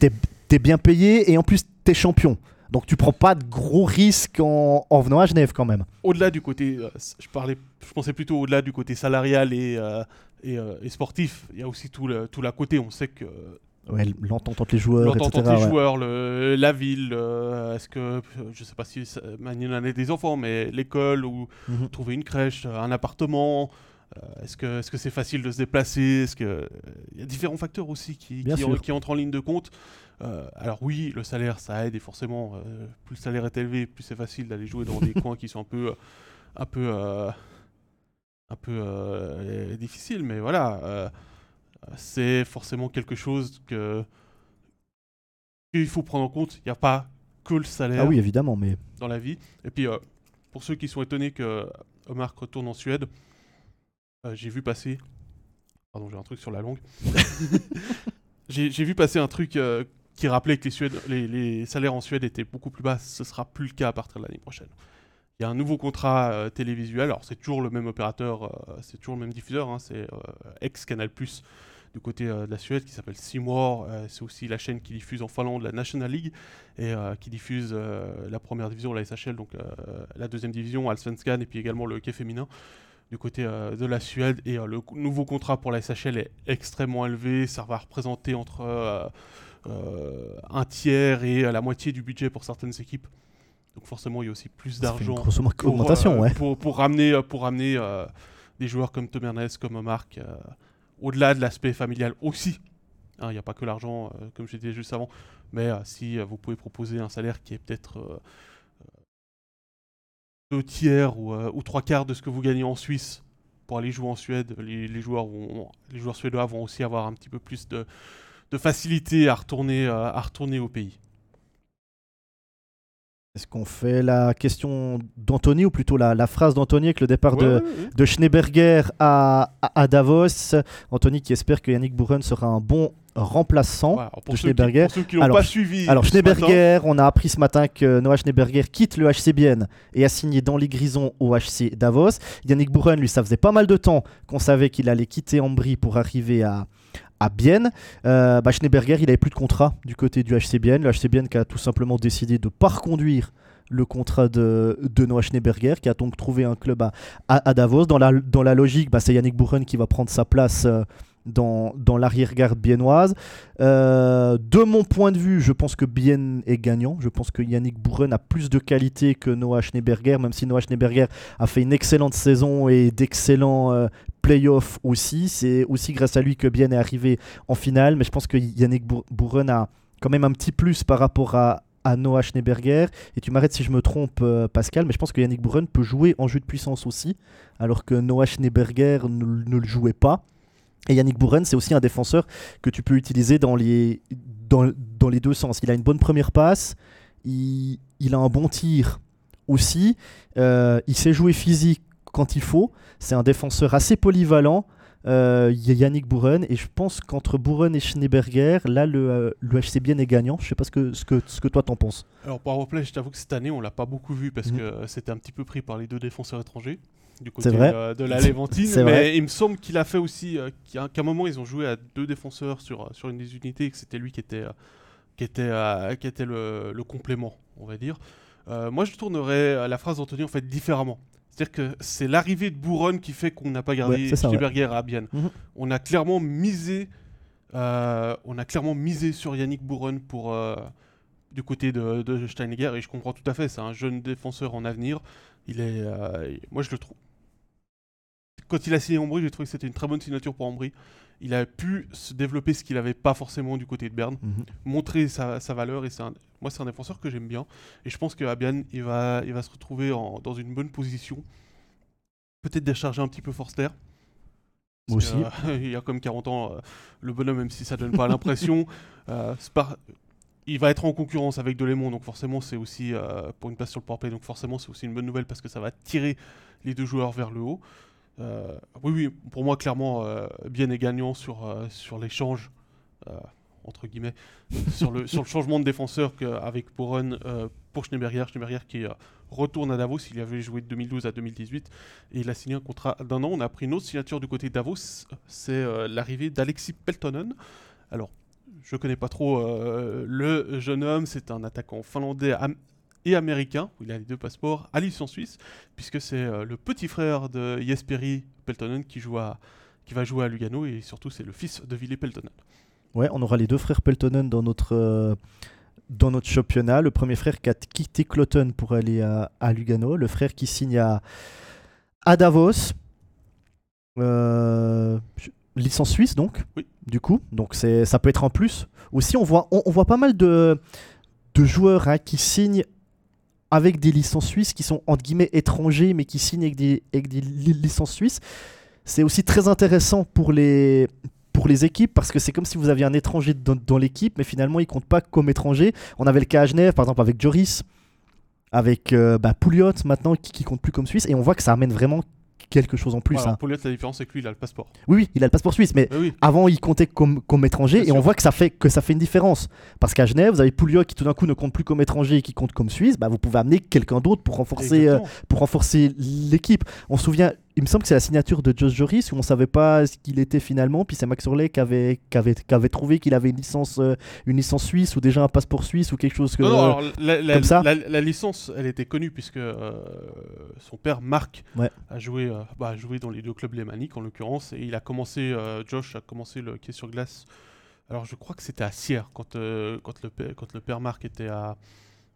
t'es es bien payé et en plus t'es champion. Donc tu prends pas de gros risques en, en venant à Genève quand même. au-delà du côté, euh, je parlais, je pensais plutôt au-delà du côté salarial et, euh, et, euh, et sportif. Il y a aussi tout le tout côté. On sait que Ouais, l'entente entre les joueurs, l'entente entre les ouais. joueurs, le- la ville, est-ce que je sais pas si Magnin en a des enfants, mais l'école ou Mhm. trouver une crèche, un appartement. Est-ce que est-ce que c'est facile de se déplacer Est-ce que il y a différents facteurs aussi qui, qui entrent en ligne de compte. Euh, alors oui, le salaire ça aide et forcément euh, plus le salaire est élevé, plus c'est facile d'aller jouer dans des coins qui sont un peu un peu euh, un peu euh, difficiles, mais voilà, euh, c'est forcément quelque chose que qu'il faut prendre en compte. Il n'y a pas que le salaire Ah oui, évidemment, mais dans la vie. Et puis, euh, pour ceux qui sont étonnés que Mark retourne en Suède. j'ai vu passer. Pardon, j'ai un truc sur la langue. j'ai vu passer un truc qui rappelait que les, salaires en Suède étaient beaucoup plus bas. Ce sera plus le cas à partir de l'année prochaine. Il y a un nouveau contrat euh, télévisuel. Alors, c'est toujours le même opérateur, euh, c'est toujours le même diffuseur. Hein, c'est euh, ex-Canal Plus du côté de la Suède qui s'appelle Seymour. c'est aussi la chaîne qui diffuse en Finlande la National League et qui diffuse la première division, la SHL, donc la deuxième division, Allsvenskan, et puis également le hockey féminin du côté de la Suède. Et le nouveau contrat pour la SHL est extrêmement élevé. Ça va représenter entre un tiers et la moitié du budget pour certaines équipes. Donc forcément, il y a aussi plus d'argent pour, euh, pour, pour, ramener, euh, pour ramener euh, des joueurs comme Tom Ernest, comme Marc, au-delà de l'aspect familial aussi. Hein, il n'y a pas que l'argent, comme je disais juste avant, mais si vous pouvez proposer un salaire qui est peut-être deux tiers ou, trois quarts de ce que vous gagnez en Suisse pour aller jouer en Suède, les, joueurs, vont, les joueurs suédois vont aussi avoir un petit peu plus de, de facilité à retourner, à retourner au pays. Est-ce qu'on fait la question d'Anthony ou plutôt la, phrase d'Anthony avec le départ de, de, Schneeberger à, Davos? Anthony qui espère que Yannick Bouren sera un bon remplaçant de Schneeberger. alors, pas suivi alors Schneeberger, on a appris ce matin que Noah Schneeberger quitte le HCBN et a signé dans les Grisons au HC Davos. Yannick Bouren, lui, ça faisait pas mal de temps qu'on savait qu'il allait quitter Ambry pour arriver à, à Bienne. Euh, bah, Schneeberger, il avait plus de contrat du côté du HCBN. Le HCBN qui a tout simplement décidé de ne pas reconduire le contrat de, de Noah Schneeberger, qui a donc trouvé un club à, à, Davos. Dans la, dans la logique, bah, c'est Yannick Buren qui va prendre sa place. Euh, dans, l'arrière-garde biennoise. Euh, de mon point de vue, je pense que Bien est gagnant. Je pense que Yannick Bouren a plus de qualité que Noah Schneeberger, même si Noah Schneeberger a fait une excellente saison et d'excellents euh, playoffs aussi. C'est aussi grâce à lui que Bien est arrivé en finale, mais je pense que Yannick Bouren a quand même un petit plus par rapport à, Noah Schneeberger. Et tu m'arrêtes si je me trompe, euh, Pascal, mais je pense que Yannick Bouren peut jouer en jeu de puissance aussi, alors que Noah Schneeberger ne le jouait pas. Et Yannick Bouren, c'est aussi un défenseur que tu peux utiliser dans les, dans, dans les deux sens. Il a une bonne première passe, il, il a un bon tir aussi, euh, il sait jouer physique quand il faut. C'est un défenseur assez polyvalent. Euh, Yannick Bouren et je pense qu'entre Bouren et Schneeberger là le, euh, le HCBN est gagnant je sais pas ce que, ce que, ce que toi t'en penses alors Powerplay je t'avoue que cette année on l'a pas beaucoup vu parce mhm. que c'était un petit peu pris par les deux défenseurs étrangers du côté euh, de la Léventine. mais vrai. il me semble qu'il a fait aussi euh, qu'à un moment ils ont joué à deux défenseurs sur, euh, sur une des unités et que c'était lui qui était, qui était, qui était le, le, complément, on va dire. moi je tournerais la phrase d'Anthony en fait différemment. C'est-à-dire que c'est l'arrivée de Bouron qui fait qu'on n'a pas gardé ouais, à Bienne. Mhm. On a clairement misé, on a clairement misé sur Yannick Bouron pour du côté de, de Steinegger et je comprends tout à fait. C'est un jeune défenseur en avenir. Il est, moi je le trouve, quand il a signé Ambry, j'ai trouvé que c'était une très bonne signature pour Ambry. Il a pu se développer ce qu'il n'avait pas forcément du côté de Berne, mhm. montrer sa, valeur. Et c'est moi, c'est un défenseur que j'aime bien. Et je pense qu'à Bienne, il va, il va se retrouver dans une bonne position. Peut-être décharger un petit peu Forster. Moi aussi. Euh, il y a comme 40 ans, euh, le bonhomme, même si ça donne pas l'impression, euh, il va être en concurrence avec Delémont, donc forcément c'est aussi pour une place sur le powerplay, donc forcément c'est aussi une bonne nouvelle parce que ça va tirer les deux joueurs vers le haut. Euh, oui, oui, pour moi, clairement, euh, bien et gagnant sur, euh, sur l'échange, entre guillemets, sur, le, sur le changement de défenseur avec Boron pour Schneeberger. Schneeberger qui retourne à Davos, il avait joué de 2012 à 2018 et il a signé un contrat d'un an. On a pris une autre signature du côté Davos, c'est l'arrivée d'Alexis Peltonen. Alors, je connais pas trop le jeune homme, c'est un attaquant finlandais et américain, il a les deux passeports, à en Suisse, puisque c'est euh, le petit frère de Jesperi Peltonen qui, joue qui va jouer à Lugano, et surtout c'est le fils de Ville Peltonen. Ouais, on aura les deux frères Peltonen dans notre, euh, dans notre championnat. Le premier frère qui a quitté Cloton pour aller à, à Lugano, le frère qui signe à, à Davos. Euh, licence suisse donc, oui. du coup, donc ça peut être en plus. Aussi, on voit, on, voit pas mal de, de joueurs hein, qui signent avec des licences suisses qui sont entre guillemets étrangers mais qui signent avec des, avec des licences suisses. C'est aussi très intéressant pour les, pour les équipes parce que c'est comme si vous aviez un étranger dans, l'équipe mais finalement il compte pas comme étranger. On avait le cas à Genève par exemple avec Joris avec euh, bah, Pouliot maintenant qui, qui compte plus comme Suisse, et on voit que ça amène vraiment quelque chose en plus. Voilà, hein. Pouliot, la différence, c'est que lui, il a le passeport. Oui, oui, il a le passeport suisse, mais oui. avant il comptait comme, comme étranger Bien et on voit que ça fait que ça fait une différence parce qu'à Genève vous avez Pouliot qui tout d'un coup ne compte plus comme étranger et qui compte comme suisse bah, vous pouvez amener quelqu'un d'autre pour renforcer euh, pour renforcer l'équipe on se souvient il me semble que c'est la signature de Josh Joris où on savait pas ce qu'il était finalement puis c'est Max Orley qui avait, qui avait, qui avait trouvé qu'il avait une licence euh, une licence suisse ou déjà un passeport suisse ou quelque chose que Non, non, alors, la, la- comme ça la- la licence, elle était connue puisque euh, son père, Marc, Ouais. a, joué, euh, bah, a joué dans les deux clubs lémaniques en l'occurrence. Et il a commencé, Josh a commencé le quai sur glace. Alors je crois que c'était à Sierre quand, euh, quand, le, père, quand le père Marc était, à,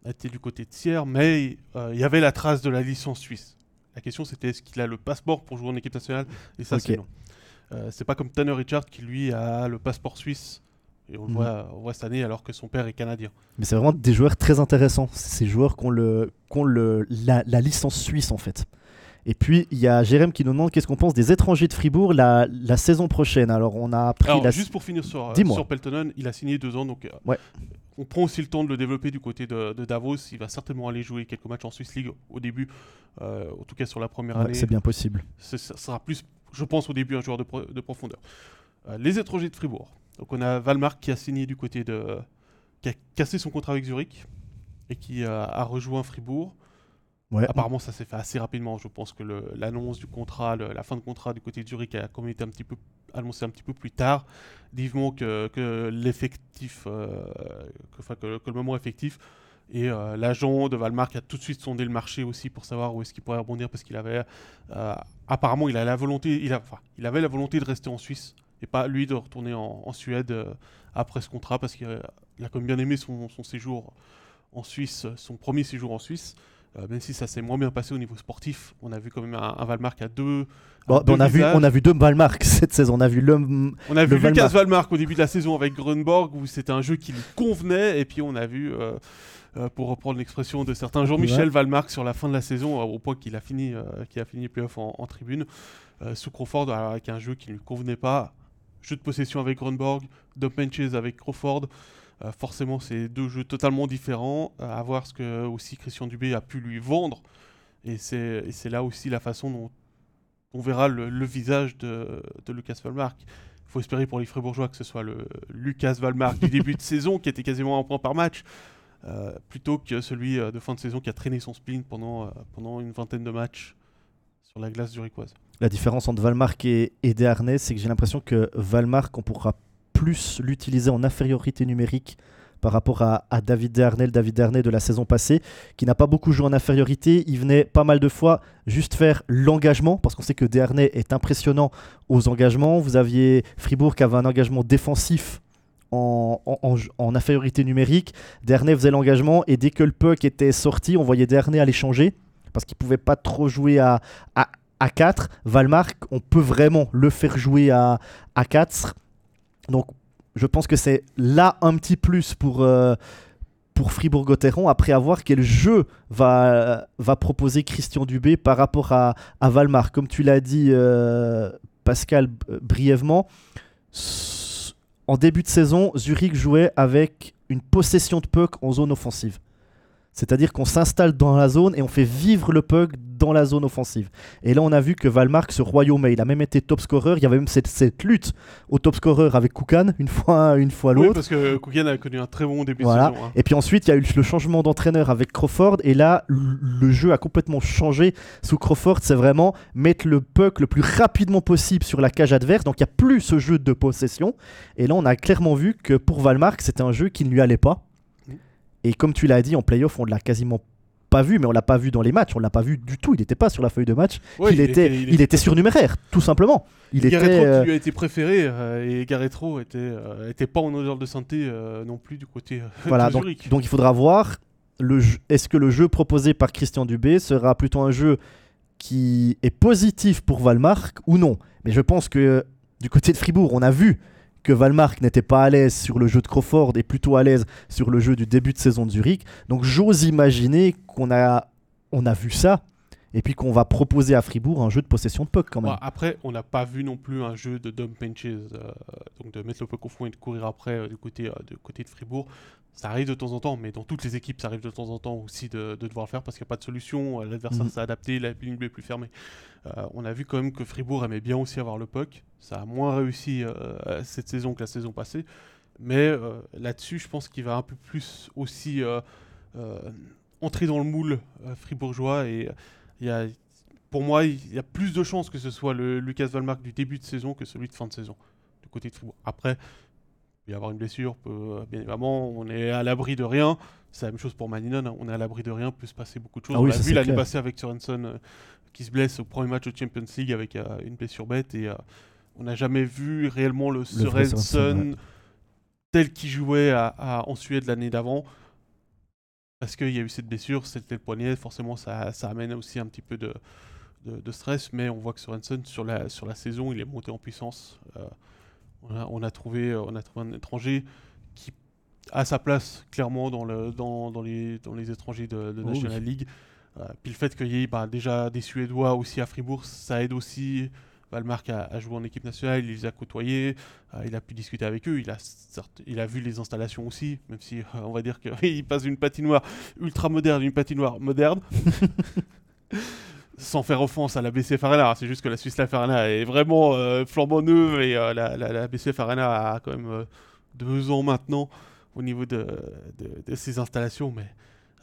était du côté de Sierre, mais il y avait la trace de la licence suisse. La question c'était est-ce qu'il a le passeport pour jouer en équipe nationale Et ça c'est non. Euh, c'est pas comme Tanner Richard qui lui a le passeport suisse. Et on le Mhm. voit, on voit cette année alors que son père est canadien. mais c'est vraiment des joueurs très intéressants ces joueurs qui ont, le, ont le, la, la licence suisse en fait et puis il y a Jérém qui nous demande qu'est-ce qu'on pense des étrangers de Fribourg la, la saison prochaine alors on a pris Alors, la juste pour finir sur, euh, sur Peltonen, il a signé deux ans, donc euh, Ouais. On prend aussi le temps de le développer du côté de, de Davos. Il va certainement aller jouer quelques matchs en Swiss League au début, euh, en tout cas sur la première Ouais, année. c'est bien possible Ce sera plus, je pense, au début un joueur de, pro- de profondeur. Euh, les étrangers de Fribourg. Donc on a Valmark qui a signé du côté de, qui a cassé son contrat avec Zurich et qui a rejoint Fribourg. Apparemment, ça s'est fait assez rapidement. Je pense que l'annonce du contrat, la fin de contrat du côté de Zurich a même été un petit peu annoncée un petit peu plus tard, vivement que, que l'effectif, euh, que, le moment effectif. Et euh, l'agent de Valmark a tout de suite sondé le marché aussi pour savoir où est-ce qu'il pourrait rebondir parce qu'il avait euh, apparemment il a la volonté, il, a, il avait la volonté de rester en Suisse et pas lui de retourner en, Suède euh, après ce contrat parce qu'il a, a quand même bien aimé son séjour en Suisse, son premier séjour en Suisse. Euh, même si ça s'est moins bien passé au niveau sportif, on a vu quand même un, un Valmark à deux. Bon, à deux on, a vu, on a vu deux Valmark cette saison. On a vu le. On a vu Lucas Valmark. Au début de la saison avec Grunborg où c'était un jeu qui lui convenait et puis on a vu, euh, euh, pour reprendre l'expression de certains, Jean-Michel Valmark sur la fin de la saison au point qu'il a fini, qu'il a fini les playoffs en, en tribune sous Crawford avec un jeu qui ne lui convenait pas. Jeu de possession avec Grunborg, dump and chase avec Crawford. Euh, forcément, c'est deux jeux totalement différents. Euh, à voir ce que aussi Christian Dubé a pu lui vendre. Et c'est là aussi la façon dont on verra le, le visage de, de Lucas Valmark. Il faut espérer pour les Fribourgeois que ce soit le Lucas Valmark du début de saison qui était quasiment un point par match, euh, plutôt que celui de fin de saison qui a traîné son spleen pendant, euh, pendant une vingtaine de matchs sur la glace zurichoise. La différence entre Valmark et, et Desharnais, c'est que j'ai l'impression que Valmark, on pourra plus l'utiliser en infériorité numérique par rapport à, David Desharnais, le David Desharnais de la saison passée, qui n'a pas beaucoup joué en infériorité. Il venait pas mal de fois juste faire l'engagement, parce qu'on sait que Desharnais est impressionnant aux engagements. Vous aviez Fribourg qui avait un engagement défensif en, infériorité numérique. Desharnais faisait l'engagement, et dès que le puck était sorti, on voyait Desharnais aller changer, parce qu'il pouvait pas trop jouer à, à, à 4. Valmark, on peut vraiment le faire jouer à, à 4. Donc, je pense que c'est là un petit plus pour, euh, Fribourg-Gotteron, après avoir quel jeu va, proposer Christian Dubé par rapport à, à Valmark. Comme tu l'as dit, euh, Pascal, euh, brièvement, en début de saison, Zurich jouait avec une possession de puck en zone offensive. C'est-à-dire qu'on s'installe dans la zone et on fait vivre le puck dans la zone offensive. Et là, on a vu que Valmark, ce royaume, il a même été top scorer. Il y avait même cette, cette lutte au top scorer avec Koukan, une fois, une fois Oui, l'autre. parce que Koukian a connu un très bon début Voilà. de saison. hein. Et puis ensuite, il y a eu le changement d'entraîneur avec Crawford. Et là, le jeu a complètement changé sous Crawford. C'est vraiment mettre le puck le plus rapidement possible sur la cage adverse. Donc il n'y a plus ce jeu de possession. Et là, on a clairement vu que pour Valmark, c'était un jeu qui ne lui allait pas. Et comme tu l'as dit, en playoff, on l'a quasiment pas vu, mais on l'a pas vu dans les matchs. On l'a pas vu du tout. Il n'était pas sur la feuille de match. Ouais, il, était, il, était surnuméraire, tout simplement. Il était. Euh, qui lui a été préféré euh, et Garretro était, euh, était pas en odeur de santé euh, non plus du côté Voilà, de donc, Zurich. donc il faudra voir est-ce que le jeu proposé par Christian Dubé sera plutôt un jeu qui est positif pour Valmark ou non. Mais je pense que du côté de Fribourg, on a vu que Valmark n'était pas à l'aise sur le jeu de Crawford et plutôt à l'aise sur le jeu du début de saison de Zurich. Donc j'ose imaginer qu'on a, on a vu ça et puis qu'on va proposer à Fribourg un jeu de possession de puck quand même. après, on n'a pas vu non plus un jeu de dump benches, donc de mettre le puck au fond et de courir après du, côté, du côté de Fribourg. Ça arrive de temps en temps, mais dans toutes les équipes, ça arrive de temps en temps aussi de, devoir le faire parce qu'il n'y a pas de solution. L'adversaire mhm. s'est adapté, la ligne est plus fermée. on a vu quand même que Fribourg aimait bien aussi avoir le puck. Ça a moins réussi cette saison que la saison passée. Mais là-dessus, je pense qu'il va un peu plus aussi entrer dans le moule fribourgeois et y pour moi, il y a plus de chances que ce soit le Lucas Valmark du début de saison que celui de fin de saison, du côté de Fribourg. Après, il peut y avoir une blessure, peut, bien évidemment, on est à l'abri de rien. C'est la même chose pour Maninon, hein. on est à l'abri de rien, peut se passer beaucoup de choses. Ah on l'a vu l'année passée avec Sorensen euh, qui se blesse au premier match de Champions League avec euh, une blessure bête et euh, on n'a jamais vu réellement le, Sorensen tel qu'il jouait en Suède l'année d'avant parce qu'il y a eu cette blessure, c'était le poignet, forcément ça, ça, amène aussi un petit peu de, de, stress, mais on voit que Sorensen sur la, sur la saison, il est monté en puissance. Euh, on, a, trouvé, on a trouvé un étranger qui a sa place clairement dans, le, dans, dans, les, dans les étrangers de, de oh National League. Euh, puis le fait qu'il y ait bah, déjà des Suédois aussi à Fribourg, ça aide aussi Valmark a, joué en équipe nationale, il les a côtoyés, euh, il a pu discuter avec eux, il a, il a vu les installations aussi, même si euh, on va dire qu'il passe d'une patinoire ultra moderne à une patinoire moderne. Sans faire offense à la BCF Arena, c'est juste que la Suisse Life Arena est vraiment euh, flambant neuve et la, la, BCF Arena a quand même deux ans maintenant au niveau de, de, ses installations, mais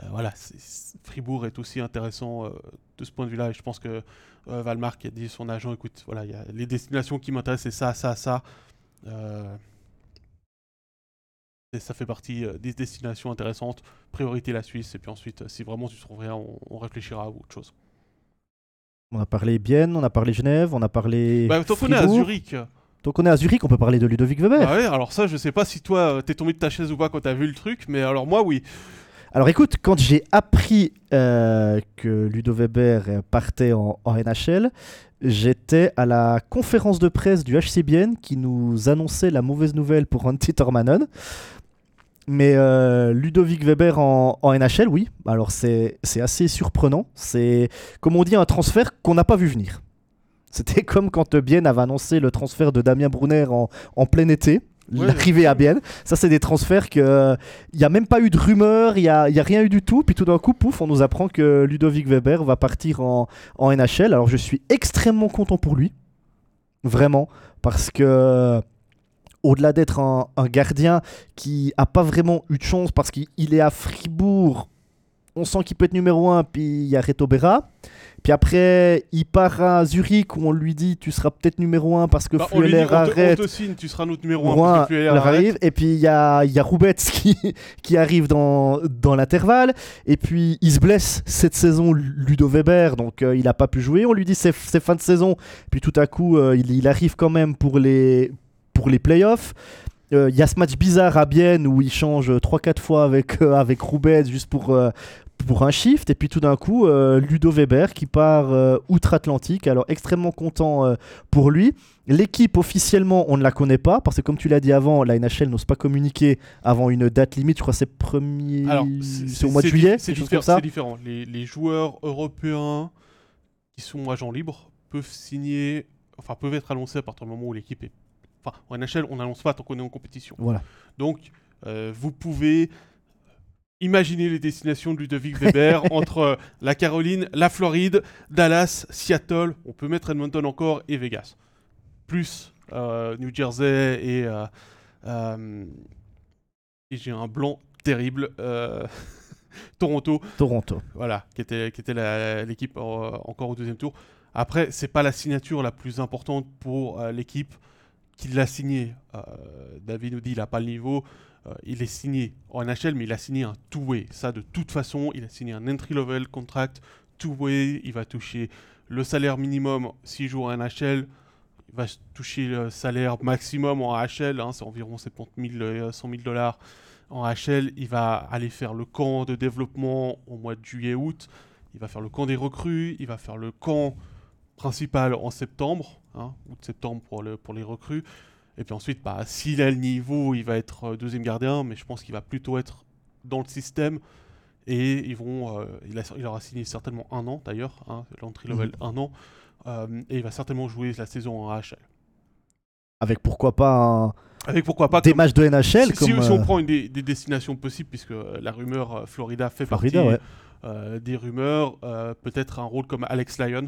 voilà, Fribourg est aussi intéressant de ce point de vue-là et je pense que euh, Valmar qui a dit son agent écoute, voilà, y a les destinations qui m'intéressent, c'est ça, ça, ça. Euh, et ça fait partie euh, des destinations intéressantes. Priorité la Suisse, et puis ensuite, si vraiment tu trouves rien, on, réfléchira à autre chose. On a parlé Bienne, on a parlé Genève, on a parlé. Bah, tant qu'on est à Zurich. Tant qu'on est à Zurich, on peut parler de Ludovic Weber. Bah ouais, alors ça, je sais pas si toi, t'es tombé de ta chaise ou pas quand t'as vu le truc, mais alors moi, oui. Alors écoute, quand j'ai appris euh, que Ludo Weber partait en, NHL, j'étais à la conférence de presse du HCBN qui nous annonçait la mauvaise nouvelle pour Antti Tormanen. Mais euh, Ludovic Weber en, NHL, oui. Alors c'est assez surprenant. C'est, comme on dit, un transfert qu'on n'a pas vu venir. C'était comme quand Bien avait annoncé le transfert de Damien Brunner en plein été l'arrivée à Bienne. Ça, c'est des transferts que il n'y a même pas eu de rumeur, il n'y a, y a, rien eu du tout. Puis tout d'un coup, pouf, on nous apprend que Ludovic Weber va partir en, en NHL. Alors, je suis extrêmement content pour lui. Vraiment. Parce que au-delà d'être un, un, gardien qui a pas vraiment eu de chance parce qu'il est à Fribourg, on sent qu'il peut être numéro 1, puis il y a Reto Berra. Puis après, il part à Zurich où on lui dit tu seras peut-être numéro 1 parce que bah, arrête. On te signe, tu seras notre numéro 1 parce que arrive. Et puis il y a, y a Roubets qui, qui arrive dans, dans l'intervalle. Et puis il se blesse cette saison, Ludo Weber, donc euh, il n'a pas pu jouer. On lui dit c'est fin de saison. Puis tout à coup, euh, il, il, arrive quand même pour les, pour les playoffs. Euh, il y a ce match bizarre à Bienne où il change 3-4 fois avec, avec Roubets juste pour, pour un shift. Et puis tout d'un coup, euh, Ludo Weber qui part euh, outre-Atlantique. Alors extrêmement content euh, pour lui. L'équipe officiellement, on ne la connaît pas parce que comme tu l'as dit avant, la NHL n'ose pas communiquer avant une date limite. Je crois c'est premier. C'est au mois de juillet. C'est différent. différent. Les, les, joueurs européens qui sont agents libres peuvent signer, enfin peuvent être annoncés à partir du moment où l'équipe est. Enfin, en NHL, on n'annonce pas tant qu'on est en compétition. Voilà. Donc, vous pouvez Imaginez les destinations de Ludovic Weber entre euh, la Caroline, la Floride, Dallas, Seattle, on peut mettre Edmonton encore et Vegas. Plus euh, New Jersey et, euh, et j'ai un blanc terrible. Toronto. Toronto. Voilà, qui était, qui était l'équipe encore au deuxième tour. Après, c'est pas la signature la plus importante pour l'équipe qui l'a signé. David nous dit il n'a pas le niveau. Euh, il est signé en NHL, mais il a signé un two-way. Ça, de toute façon, il a signé un entry-level contract two-way. Il va toucher le salaire minimum s'il joue en NHL. Il va toucher le salaire maximum en HL, hein, c'est environ 70 000, 100 000 dollars en HL. Il va aller faire le camp de développement au mois de juillet-août. Il va faire le camp des recrues. Il va faire le camp principal en septembre, hein, août-septembre pour les recrues. Et puis ensuite, bah, s'il a le niveau, il va être euh, deuxième gardien, mais je pense qu'il va plutôt être dans le système. Et ils vont, il, a, il, aura signé certainement un an d'ailleurs, hein, l'entrée level mhm. un an, et il va certainement jouer la saison en AHL. Avec pourquoi pas un, avec pourquoi pas des matchs de NHL si, comme, si, on prend une des, destinations possibles, puisque la rumeur Florida fait partie des rumeurs, peut-être un rôle comme Alex Lyon,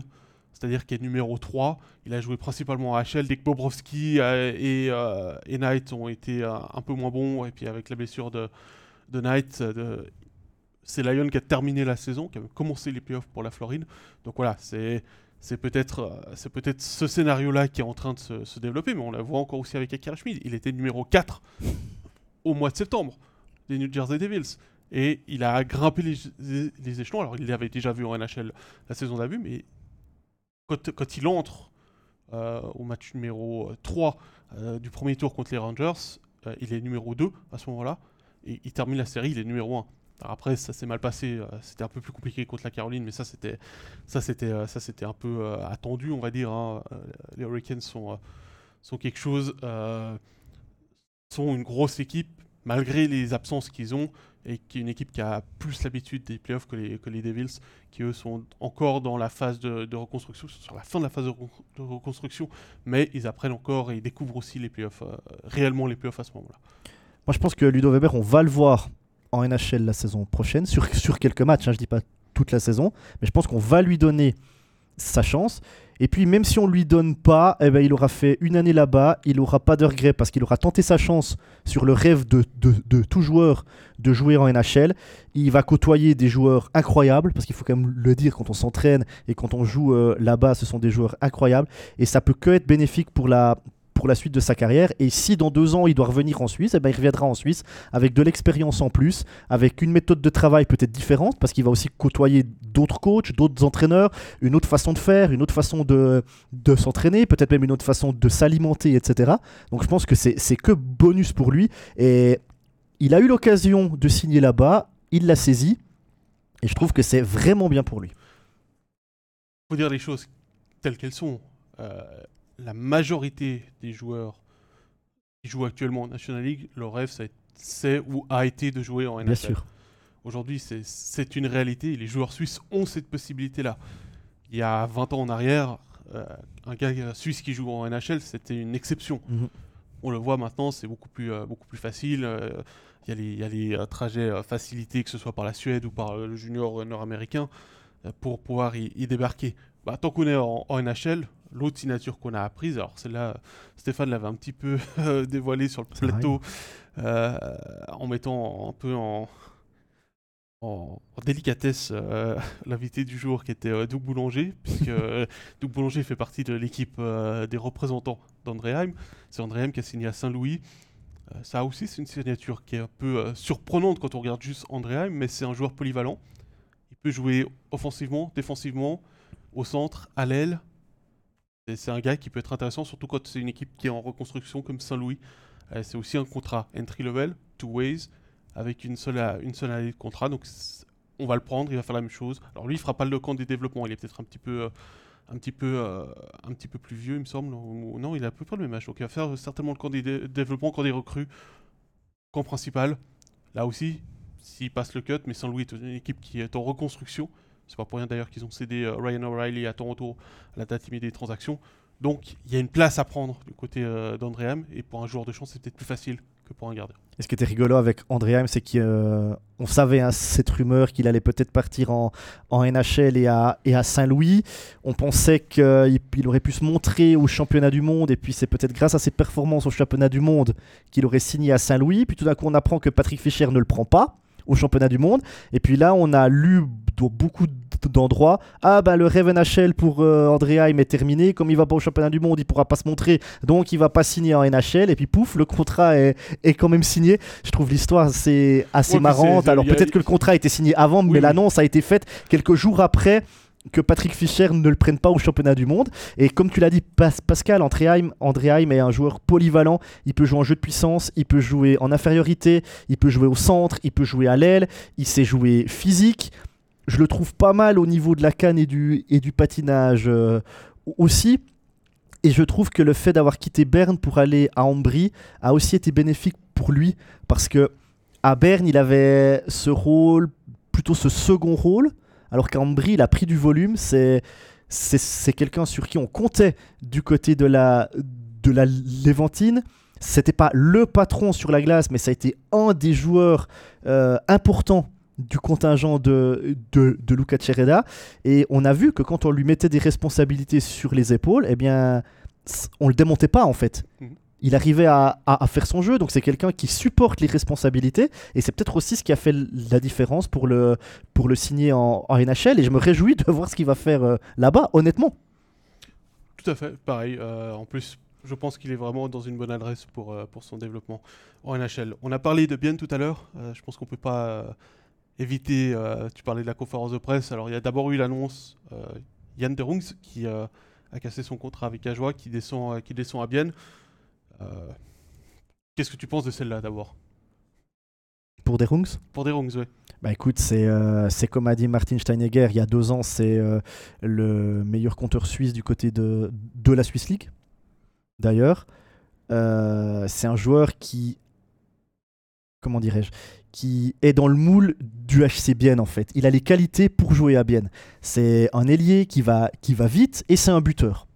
c'est-à-dire qu'il est numéro 3. Il a joué principalement à HL dès que Bobrovski euh, et, euh, et, Knight ont été euh, un peu moins bons. Et puis avec la blessure de, de Knight, c'est Lyon qui a terminé la saison, qui a commencé les playoffs pour la Floride. Donc voilà, c'est. C'est peut-être c'est peut-être ce scénario-là qui est en train de se, développer, mais on la voit encore aussi avec Akira Schmid. Il était numéro 4 au mois de septembre des New Jersey Devils. Et il a grimpé les, les échelons. Alors, il l'avait déjà vu en NHL la saison d'avant, mais quand, il entre euh, au match numéro 3 euh, euh, du premier tour contre les Rangers, il est numéro 2 à ce moment-là. Et il termine la série, il est numéro 1. après, ça s'est mal passé. c'était un peu plus compliqué contre la Caroline, mais ça, c'était, ça, c'était, ça, c'était un peu attendu, on va dire. Hein. les Hurricanes sont, sont quelque chose, sont une grosse équipe malgré les absences qu'ils ont et qui est une équipe qui a plus l'habitude des playoffs que les, que les Devils, qui eux sont encore dans la phase de, reconstruction, sur la fin de la phase de, reconstruction, mais ils apprennent encore et ils découvrent aussi les playoffs, euh, réellement les playoffs à ce moment-là. Moi je pense que Ludo Weber, on va le voir en NHL la saison prochaine, sur, sur quelques matchs, hein, je dis pas toute la saison, mais je pense qu'on va lui donner sa chance. Et puis même si on lui donne pas, eh ben, il aura fait une année là-bas, il aura pas de regret parce qu'il aura tenté sa chance sur le rêve de, tout joueur de jouer en NHL. Il va côtoyer des joueurs incroyables, parce qu'il faut quand même le dire, quand on s'entraîne et quand on joue euh, là-bas, ce sont des joueurs incroyables. Et ça peut que être bénéfique pour la, pour la suite de sa carrière. Et si dans deux ans il doit revenir en Suisse, eh ben, il reviendra en Suisse avec de l'expérience en plus, avec une méthode de travail peut-être différente, parce qu'il va aussi côtoyer d'autres coachs, d'autres entraîneurs, une autre façon de faire, une autre façon de, de s'entraîner, peut-être même une autre façon de s'alimenter, etc. Donc je pense que c'est que bonus pour lui. Et il a eu l'occasion de signer là-bas, il l'a saisi, et je trouve que c'est vraiment bien pour lui. Il faut dire les choses telles qu'elles sont. Euh, la majorité des joueurs qui jouent actuellement en National League, leur rêve, c'est ou a été de jouer en NHL. Bien sûr. Aujourd'hui, c'est une réalité. Les joueurs suisses ont cette possibilité-là. Il y a 20 ans en arrière, euh, un gars suisse qui joue en NHL, c'était une exception. Mhm. On le voit maintenant, c'est beaucoup plus, euh, beaucoup plus facile. Euh, il y a les, trajets facilités, que ce soit par la Suède ou par le junior nord-américain, pour pouvoir y, débarquer. Bah, tant qu'on est en, en NHL, l'autre signature qu'on a apprise, alors celle-là, Stéphane l'avait un petit peu dévoilé sur le plateau, euh, en mettant un peu en, en, délicatesse euh, l'invité du jour qui était euh, Doug Boulanger, puisque Doug Boulanger fait partie de l'équipe des représentants d'Andréheim. C'est Andréheim qui a signé à Saint-Louis. ça aussi, c'est une signature qui est un peu surprenante quand on regarde juste Andréheim, mais c'est un joueur polyvalent. Il peut jouer offensivement, défensivement, au centre, à l'aile, c'est un gars qui peut être intéressant, surtout quand c'est une équipe qui est en reconstruction comme Saint-Louis. Euh, c'est aussi un contrat entry level, two ways, avec une seule, une seule année de contrat. Donc on va le prendre, il va faire la même chose. Alors lui, il fera pas le camp des développements, il est peut-être un petit peu, euh, un petit peu, euh, un petit peu plus vieux, il me semble. non, il a à peu près le même âge. Donc il va faire certainement le camp des développements, camp des recrues, camp principal. Là aussi, s'il passe le cut, mais Saint-Louis est une équipe qui est en reconstruction. C'est pas pour rien d'ailleurs qu'ils ont cédé euh, Ryan O'Reilly à Toronto à la date immédiate des transactions. Donc il y a une place à prendre du côté euh, d'Andréam et pour un joueur de chance c'est peut-être plus facile que pour un gardien. Et ce qui était rigolo avec Andréam, c'est qu'on euh, savait hein, cette rumeur qu'il allait peut-être partir en, NHL et à Saint-Louis. On pensait qu'il aurait pu se montrer au championnat du monde, et puis c'est peut-être grâce à ses performances au championnat du monde qu'il aurait signé à Saint-Louis. Puis tout d'un coup, on apprend que Patrick Fischer ne le prend pas au championnat du monde. Et puis là, on a lu dans beaucoup d'endroits ah bah le rêve NHL pour euh, Andréheim est terminé. Comme il va pas au championnat du monde il pourra pas se montrer. Donc il va pas signer en NHL et puis pouf le contrat est, est quand même signé. Je trouve l'histoire c'est assez marrante. alors peut-être que le contrat a été signé avant mais l'annonce a été faite quelques jours après que Patrick Fischer ne le prenne pas au championnat du monde. Et comme tu l'as dit, Pascal, Andréheim, Andréheim est un joueur polyvalent. Il peut jouer en jeu de puissance, il peut jouer en infériorité, il peut jouer au centre, il peut jouer à l'aile, il sait jouer physique. Je le trouve pas mal au niveau de la canne et du, patinage euh, aussi. Et je trouve que le fait d'avoir quitté Berne pour aller à Ambry a aussi été bénéfique pour lui parce que à Berne, il avait ce rôle plutôt ce second rôle, alors qu'Ambry, il a pris du volume. C'est c'est quelqu'un sur qui on comptait du côté de la, de la Levantine. C'était pas le patron sur la glace, mais ça a été un des joueurs euh, importants du contingent de, de, de Luca Cereda. Et on a vu que quand on lui mettait des responsabilités sur les épaules, eh bien, on le démontait pas en fait. Mhm il arrivait à, faire son jeu, donc c'est quelqu'un qui supporte les responsabilités, et c'est peut-être aussi ce qui a fait la différence pour le, signer en, NHL, et je me réjouis de voir ce qu'il va faire euh, là-bas, honnêtement. Tout à fait, pareil. Euh, en plus, je pense qu'il est vraiment dans une bonne adresse pour, euh, son développement en NHL. On a parlé de Bien tout à l'heure, je pense qu'on ne peut pas éviter, tu parlais de la conférence de presse, alors il y a d'abord eu l'annonce, Yann Derungs qui a cassé son contrat avec Ajoie, qui descend, qui descend à Bienne. Euh, qu'est-ce que tu penses de celle-là d'abord? Pour des rungs? Pour des rungs, oui. Bah écoute, c'est euh, comme a dit Martin Steinegger il y a deux ans, c'est euh, le meilleur compteur suisse du côté de, de la Swiss League. D'ailleurs, c'est un joueur qui, comment dirais-je, qui est dans le moule du HC Bienne en fait. Il a les qualités pour jouer à Bienne. C'est un ailier qui va, qui va vite et c'est un buteur.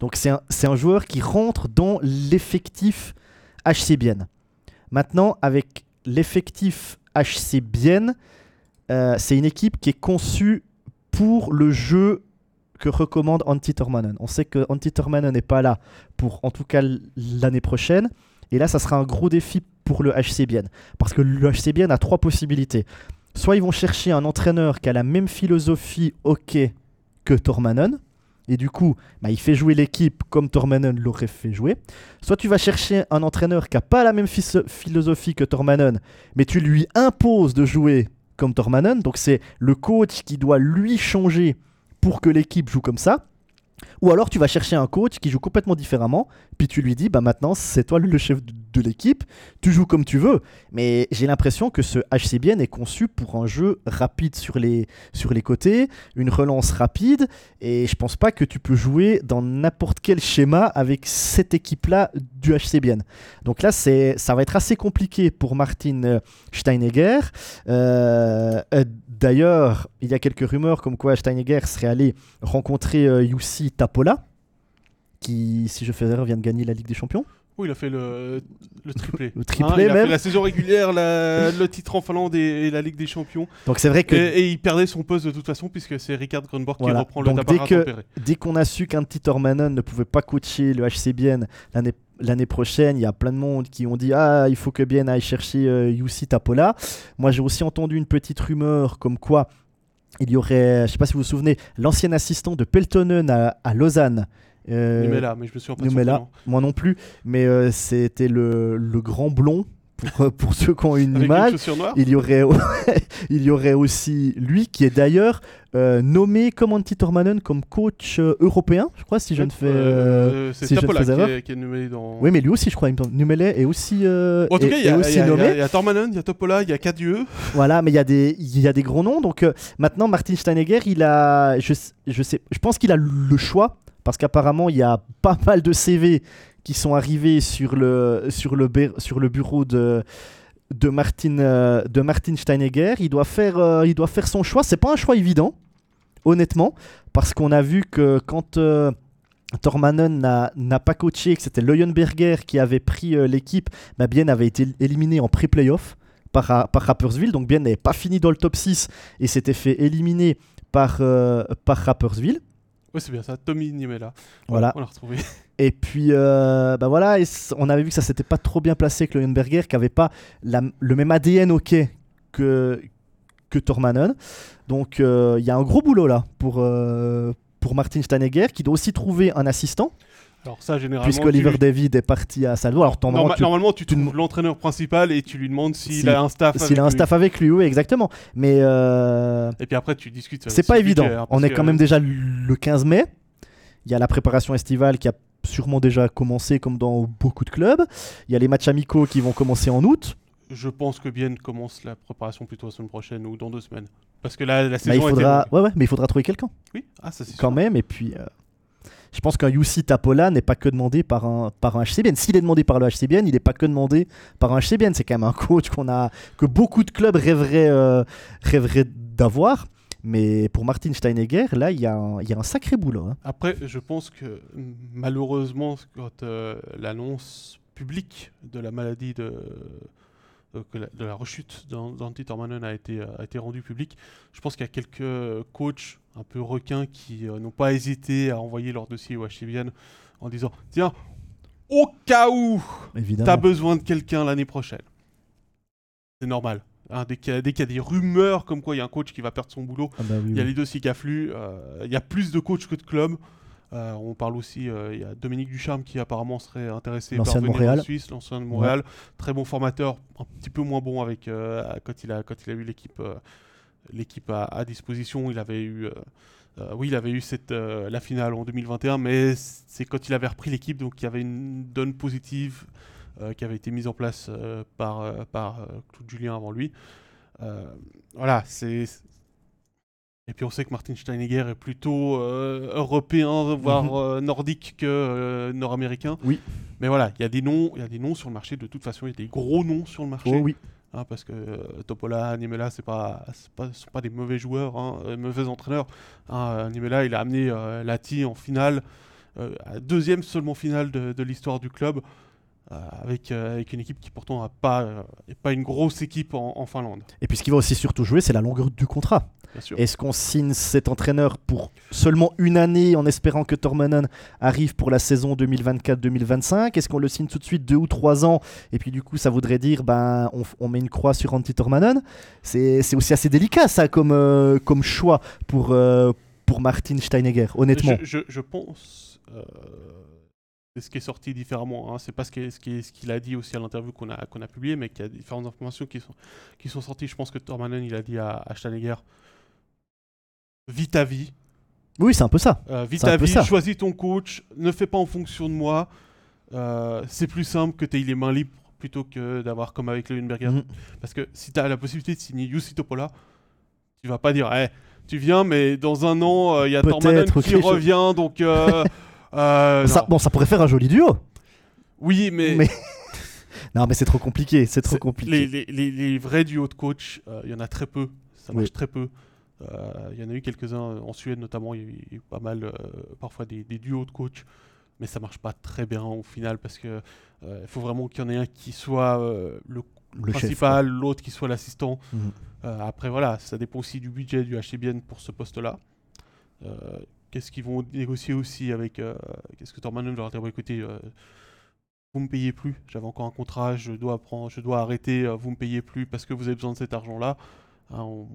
Donc c'est un, joueur qui rentre dans l'effectif HC. Maintenant, avec l'effectif HC Bienne, euh, c'est une équipe qui est conçue pour le jeu que recommande Antti Tormanen. On sait que Antti Tormanen n'est pas là pour en tout cas l'année prochaine. Et là, ça sera un gros défi pour le HC Bienne. Parce que le HC Bienne a trois possibilités. Soit ils vont chercher un entraîneur qui a la même philosophie hockey que Tormanen, et du coup, bah, il fait jouer l'équipe comme Tormanen l'aurait fait jouer. Soit tu vas chercher un entraîneur qui n'a pas la même philosophie que Tormanen, mais tu lui imposes de jouer comme Tormanen. Donc c'est le coach qui doit lui changer pour que l'équipe joue comme ça. Ou alors tu vas chercher un coach qui joue complètement différemment, puis tu lui dis bah maintenant c'est toi le chef de l'équipe, tu joues comme tu veux. Mais j'ai l'impression que ce HCBN est conçu pour un jeu rapide sur les, sur les côtés, une relance rapide, et je pense pas que tu peux jouer dans n'importe quel schéma avec cette équipe-là du HCBN. Donc là ça va être assez compliqué pour Martin Steinegger. Euh, euh, d'ailleurs, il y a quelques rumeurs comme quoi Steinegger serait allé rencontrer euh, Yussi Tapola, qui, si je fais erreur, vient de gagner la Ligue des Champions. Oui, il a fait le, le triplé. le triplé hein, il a fait la saison régulière, le titre en Finlande et, la Ligue des Champions. Donc c'est vrai que et, il perdait son poste de toute façon puisque c'est Ricard Grunborg qui reprend le dès que dès qu'on a su qu'un petit Tormanen ne pouvait pas coacher le HC Bienne l'année l'année prochaine, il y a plein de monde qui ont dit ah il faut que Bienne aille chercher euh, Yussi Tapola. Moi j'ai aussi entendu une petite rumeur comme quoi il y aurait, je ne sais pas si vous vous souvenez, l'ancien assistant de Peltonen à, Lausanne. Euh, là, mais je me suis pas Moi non plus, mais euh, c'était le, le, grand blond. Pour, pour ceux qui ont une image, il y aurait il y aurait aussi lui qui est d'ailleurs euh, nommé comme Antti Tormanen comme coach européen, je crois si je ne fais c'est si Tapola qui, est, nommé dans Oui, mais lui aussi je crois Numele est aussi en tout cas, il y, a, aussi nommé. Il y, a Tormanen, il y a Topola, il y a Cadieux. Voilà, mais il y a des il y a des gros noms donc maintenant Martin Steinegger, il a je, je sais je pense qu'il a le choix parce qu'apparemment il y a pas mal de CV qui sont arrivés sur le, sur le, sur le bureau de, de, Martin, euh, de Martin Steinegger. Il doit, faire, euh, il doit faire son choix. C'est pas un choix évident, honnêtement, parce qu'on a vu que quand euh, Tormanen n'a pas coaché, que c'était Leuenberger qui avait pris l'équipe, bah Bien avait été éliminé en pré-playoff par, par Rappersville. Donc Bien n'avait pas fini dans le top 6 et s'était fait éliminer par, par Rappersville. Oui, c'est bien ça, Tommy Nimela. Voilà. On l'a retrouvé. Et puis, euh, bah voilà, on avait vu que ça s'était pas trop bien placé avec Leuenberger, qui avait pas le même ADN hockey que, que Tormanen. Donc, euh, il y a un gros boulot là pour, euh, pour Martin Steinegger, qui doit aussi trouver un assistant. Alors ça, généralement, Puisque Oliver David est parti à Salvo. Alors, normalement, tu, trouves l'entraîneur principal et tu lui demandes s'il a un staff. S'il a un staff avec lui, oui, exactement. Mais euh, et puis après, tu discutes. C'est pas évident. Hein, On est quand même déjà le 15 mai. Il y a la préparation estivale qui a sûrement déjà commencé, comme dans beaucoup de clubs. Il y a les matchs amicaux qui vont commencer en août. Je pense que Bien commence la préparation plutôt la semaine prochaine ou dans deux semaines. Parce que là, la saison il faudra... ouais, ouais, mais il faudra trouver quelqu'un. Oui, ah, ça c'est Quand même, et puis. Euh, Je pense qu'un UC Tapola n'est pas que demandé par un, par un HCBN. S'il est demandé par le HCBN, il n'est pas que demandé par un HCBN. C'est quand même un coach qu'on a, que beaucoup de clubs rêveraient, euh, rêveraient d'avoir. Mais pour Martin Steinegger, là, il y, a un- il y a un sacré boulot. hein. Après, je pense que malheureusement, quand euh, l'annonce publique de la maladie de, euh, la- de la rechute d'An- d'Antti Tormanen a été, euh, a été rendue publique, je pense qu'il y a quelques coachs un peu requins qui euh, n'ont pas hésité à envoyer leur dossier au HCBN en disant Tiens, au cas où tu as besoin de quelqu'un l'année prochaine. C'est normal. Hein, dès qu'il y, a- y des rumeurs comme quoi il y a un coach qui va perdre son boulot, Ah bah oui, il y a oui. les dossiers qui affluent. euh, il y a plus de coachs que de clubs. Euh, on parle aussi, euh, il y a Dominique Ducharme qui apparemment serait intéressé par venir Montréal. en Suisse, l'ancien de Montréal. Très bon formateur, un petit peu moins bon avec quand il a quand il a eu l'équipe l'équipe à, à disposition. Il avait eu oui, il avait eu cette, la finale en 2021, mais c'est quand il avait repris l'équipe, donc il y avait une donne positive qui avait été mise en place euh, par, euh, par euh, Claude Julien avant lui. Euh, voilà, c'est. Et puis on sait que Martin Steinegger est plutôt euh, européen, voire Mhm. euh, nordique que euh, nord-américain. Oui. Mais voilà, il y a des noms, il y a des noms sur le marché. De toute façon, il y a des gros noms sur le marché. Oh oui. Hein, parce que euh, Topola, Nimela, c'est pas, c'est pas, sont pas des mauvais joueurs, hein, euh, mauvais entraîneurs. Hein, euh, Nimela, il a amené euh, Lati en finale, euh, deuxième seulement finale de, de l'histoire du club, euh, avec, euh, avec une équipe qui pourtant n'a pas, euh, pas une grosse équipe en, en Finlande, Et puis ce qui va aussi surtout jouer, c'est la longueur du contrat. Est-ce qu'on signe cet entraîneur pour seulement une année en espérant que Tormanen arrive pour la saison 2024-2025 Est-ce qu'on le signe tout de suite deux ou trois ans Et puis du coup, ça voudrait dire ben on, on met une croix sur Antti Tormanen. C'est aussi assez délicat ça comme, euh, comme choix pour, pour Martin Steinegger, honnêtement. Je, je- je pense. Euh, c'est ce qui est sorti différemment. Hein. C'est pas ce qui qu'il a dit aussi à l'interview qu'on a, qu'on a publié, mais qu'il y a différentes informations qui sont, qui sont sorties. Je pense que Tormanen, il a dit à, à Steinegger Vis ta vie, Oui, c'est un peu ça. euh, vis ta vie, ça. choisis ton coach, ne fais pas en fonction de moi. Euh, c'est plus simple que tu aies les mains libres plutôt que d'avoir comme avec Leuenberger. Mhm. Parce que si tu as la possibilité de signer Jussi Topola, tu vas pas dire Eh, tu viens, mais dans un an, euh, il y a Tormanen qui revient, donc. euh, Ça- bon, ça pourrait faire un joli duo. Oui, mais, Mais- Non, mais c'est trop compliqué. C'est trop compliqué. les, les- les- les vrais duos de coach, euh, il y en a très peu. Ça Oui. marche très peu. Euh, Il y en a eu quelques-uns en Suède notamment. Il y a eu, il y a eu pas mal, parfois des, des duos de coach, mais ça marche pas très bien au final parce que il faut vraiment qu'il y en ait un qui soit le Le principal, l'autre qui soit l'assistant. Mhm. Après, voilà, ça dépend aussi du budget du HCBN pour ce poste-là. Qu'est-ce qu'ils vont négocier aussi avec. euh, Qu'est-ce que Tormanen va leur dire? Bon, écoutez, euh, vous me payez plus, j'avais encore un contrat, je dois, prendre, je dois arrêter, euh, vous me payez plus parce que vous avez besoin de cet argent-là. Hein, on,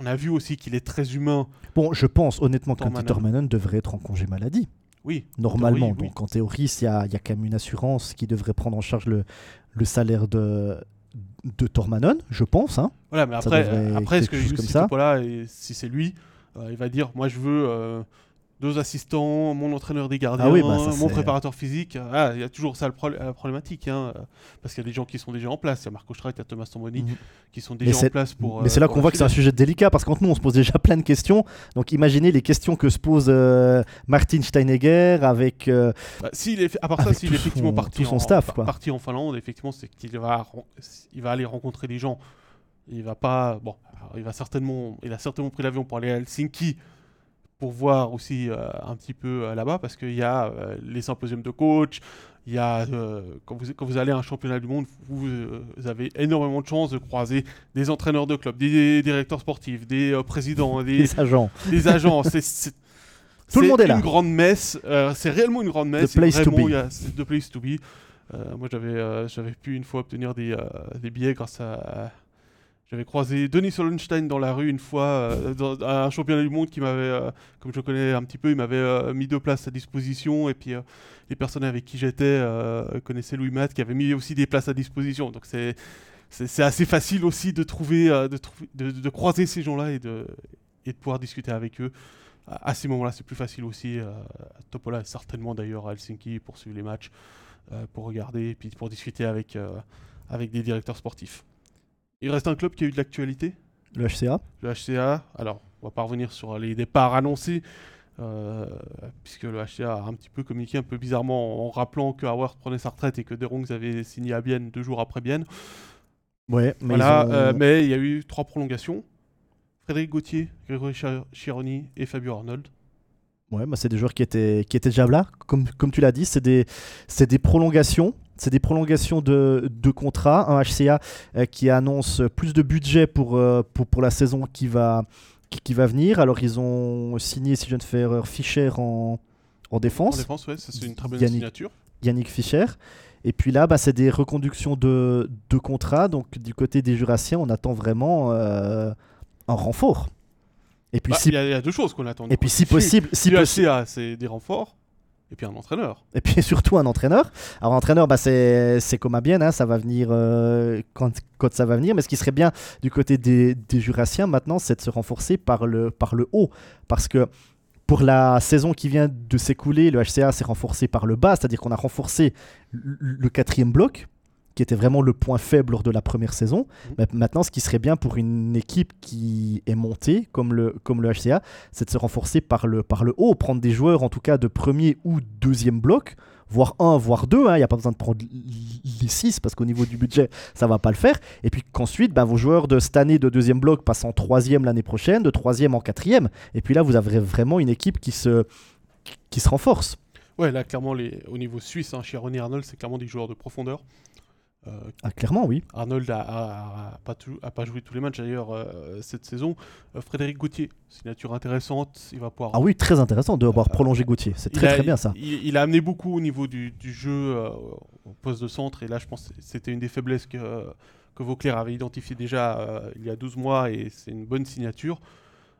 on a vu aussi qu'il est très humain. Bon, je pense honnêtement qu'Antti Tormanen. Tormanen devrait être en congé maladie. Oui, Normalement. oui, oui. Donc en théorie, il y a, il y a quand même une assurance qui devrait prendre en charge le, le salaire de, de Tormanen, je pense. hein. Voilà, mais après, après est-ce que chose comme ça. Topola, et si c'est lui, il va dire Moi, je veux euh, deux assistants, mon entraîneur des gardiens, Ah oui, bah, ça, mon préparateur physique. Ah, il y a toujours ça le pro- la problématique, hein, euh, parce qu'il y a des gens qui sont déjà en place. Il y a Marco Streit, il y a Thomas Tomboni Mhm. qui sont Mais déjà en place pour. Mais euh, c'est là qu'on voit que c'est un sujet délicat parce qu'entre nous, on se pose déjà plein de questions. Donc imaginez les questions que se pose euh, Martin Steinegger avec. euh, Bah, est, à part ça, s'il est effectivement son- parti, son en, staff, quoi. parti en Finlande, effectivement, c'est qu'il va, il va aller rencontrer des gens. Il va pas, bon, il va certainement, il a certainement pris l'avion pour aller à Helsinki pour voir aussi euh, un petit peu euh, là-bas, parce qu'il y a euh, les symposiums de coach, il y a quand, vous, quand vous allez à un championnat du monde, vous, vous avez énormément de chances de croiser des entraîneurs de clubs, des directeurs sportifs, des présidents, des, agents. des agents. c'est, c'est- Tout le c'est monde est là. une grande messe. c'est réellement une grande messe. The place c'est to be. c'est the place to be. Moi, j'avais, j'avais pu une fois obtenir des, des billets grâce à. J'avais croisé Denis Solenstein dans la rue une fois euh, dans, un championnat du monde qui m'avait, euh, comme je le connais un petit peu, il m'avait euh, mis deux places à disposition et puis les personnes avec qui j'étais connaissaient Louis Matt qui avait mis aussi des places à disposition. Donc c'est assez facile aussi de trouver, de, croiser ces gens-là et de, pouvoir discuter avec eux. À, ces moments-là, c'est plus facile aussi. Topola certainement d'ailleurs à Helsinki pour suivre les matchs, pour regarder et puis pour discuter avec des directeurs sportifs. Il reste un club qui a eu de l'actualité, Le HCA. le HCA. Alors, on va pas revenir sur les départs annoncés, euh, puisque le HCA a un petit peu communiqué un peu bizarrement en rappelant que Howard prenait sa retraite et que Derongs avait signé à Bienne deux jours après Bienne. Ouais, mais, Voilà, ont- euh, mais il y a eu trois prolongations. Frédéric Gauthier, Grégory Chi- Chironi et Fabio Arnold. Ouais, bah, c'est des joueurs qui étaient, qui étaient déjà là. Comme, comme tu l'as dit, c'est des, c'est des prolongations. C'est des prolongations de, de contrats. Un HCA euh, qui annonce plus de budget pour, euh, pour, pour la saison qui va, qui, qui va venir. Alors, ils ont signé, si je ne fais erreur, Fischer en, en En défense. défense, ouais, c'est une très bonne Yannick. signature. Yannick Fischer. Et puis là, bah, c'est des reconductions de, de contrats. Donc, du côté des Jurassiens, on attend vraiment euh, un renfort. Et puis, Bah, si, Il y, a- il y a deux choses qu'on attend. et puis si possible, si du possible, HCA, c'est des renforts et puis un entraîneur. et puis surtout un entraîneur. Alors, entraîneur, bah, c'est comme à bien, hein, ça va venir euh, quand, quand ça va venir. Mais ce qui serait bien du côté des, des Jurassiens maintenant, c'est de se renforcer par le, par le haut. Parce que pour la saison qui vient de s'écouler, le HCA s'est renforcé par le bas, c'est-à-dire qu'on a renforcé le quatrième bloc, qui était vraiment le point faible lors de la première saison. Mhm. Mais maintenant, ce qui serait bien pour une équipe qui est montée, comme le, comme le HCA, c'est de se renforcer par le, par le haut, prendre des joueurs en tout cas de premier ou deuxième bloc, voire un, voire deux. hein. Il n'y a pas besoin de prendre les six parce qu'au niveau du budget, ça va pas le faire. Et puis qu'ensuite, ben, vos joueurs de cette année de deuxième bloc passent en troisième l'année prochaine, de troisième en quatrième. Et puis là, vous avez vraiment une équipe qui se, qui se renforce. Ouais, là, clairement, les... au niveau suisse, hein, Chironi et Arnold, c'est clairement des joueurs de profondeur. Euh, Ah, clairement, oui. Arnold a, a- a pas tou- a pas joué tous les matchs d'ailleurs euh, cette saison. Euh, Frédéric Gauthier, signature intéressante. Il va pouvoir. Ah oui, très intéressant de voir prolonger Gauthier. C'est très très bien ça. Il, il a amené beaucoup au niveau du, du jeu au poste de centre. Et là, je pense que c'était une des faiblesses que, que Vauclair avait identifié déjà il y a 12 mois. Et c'est une bonne signature.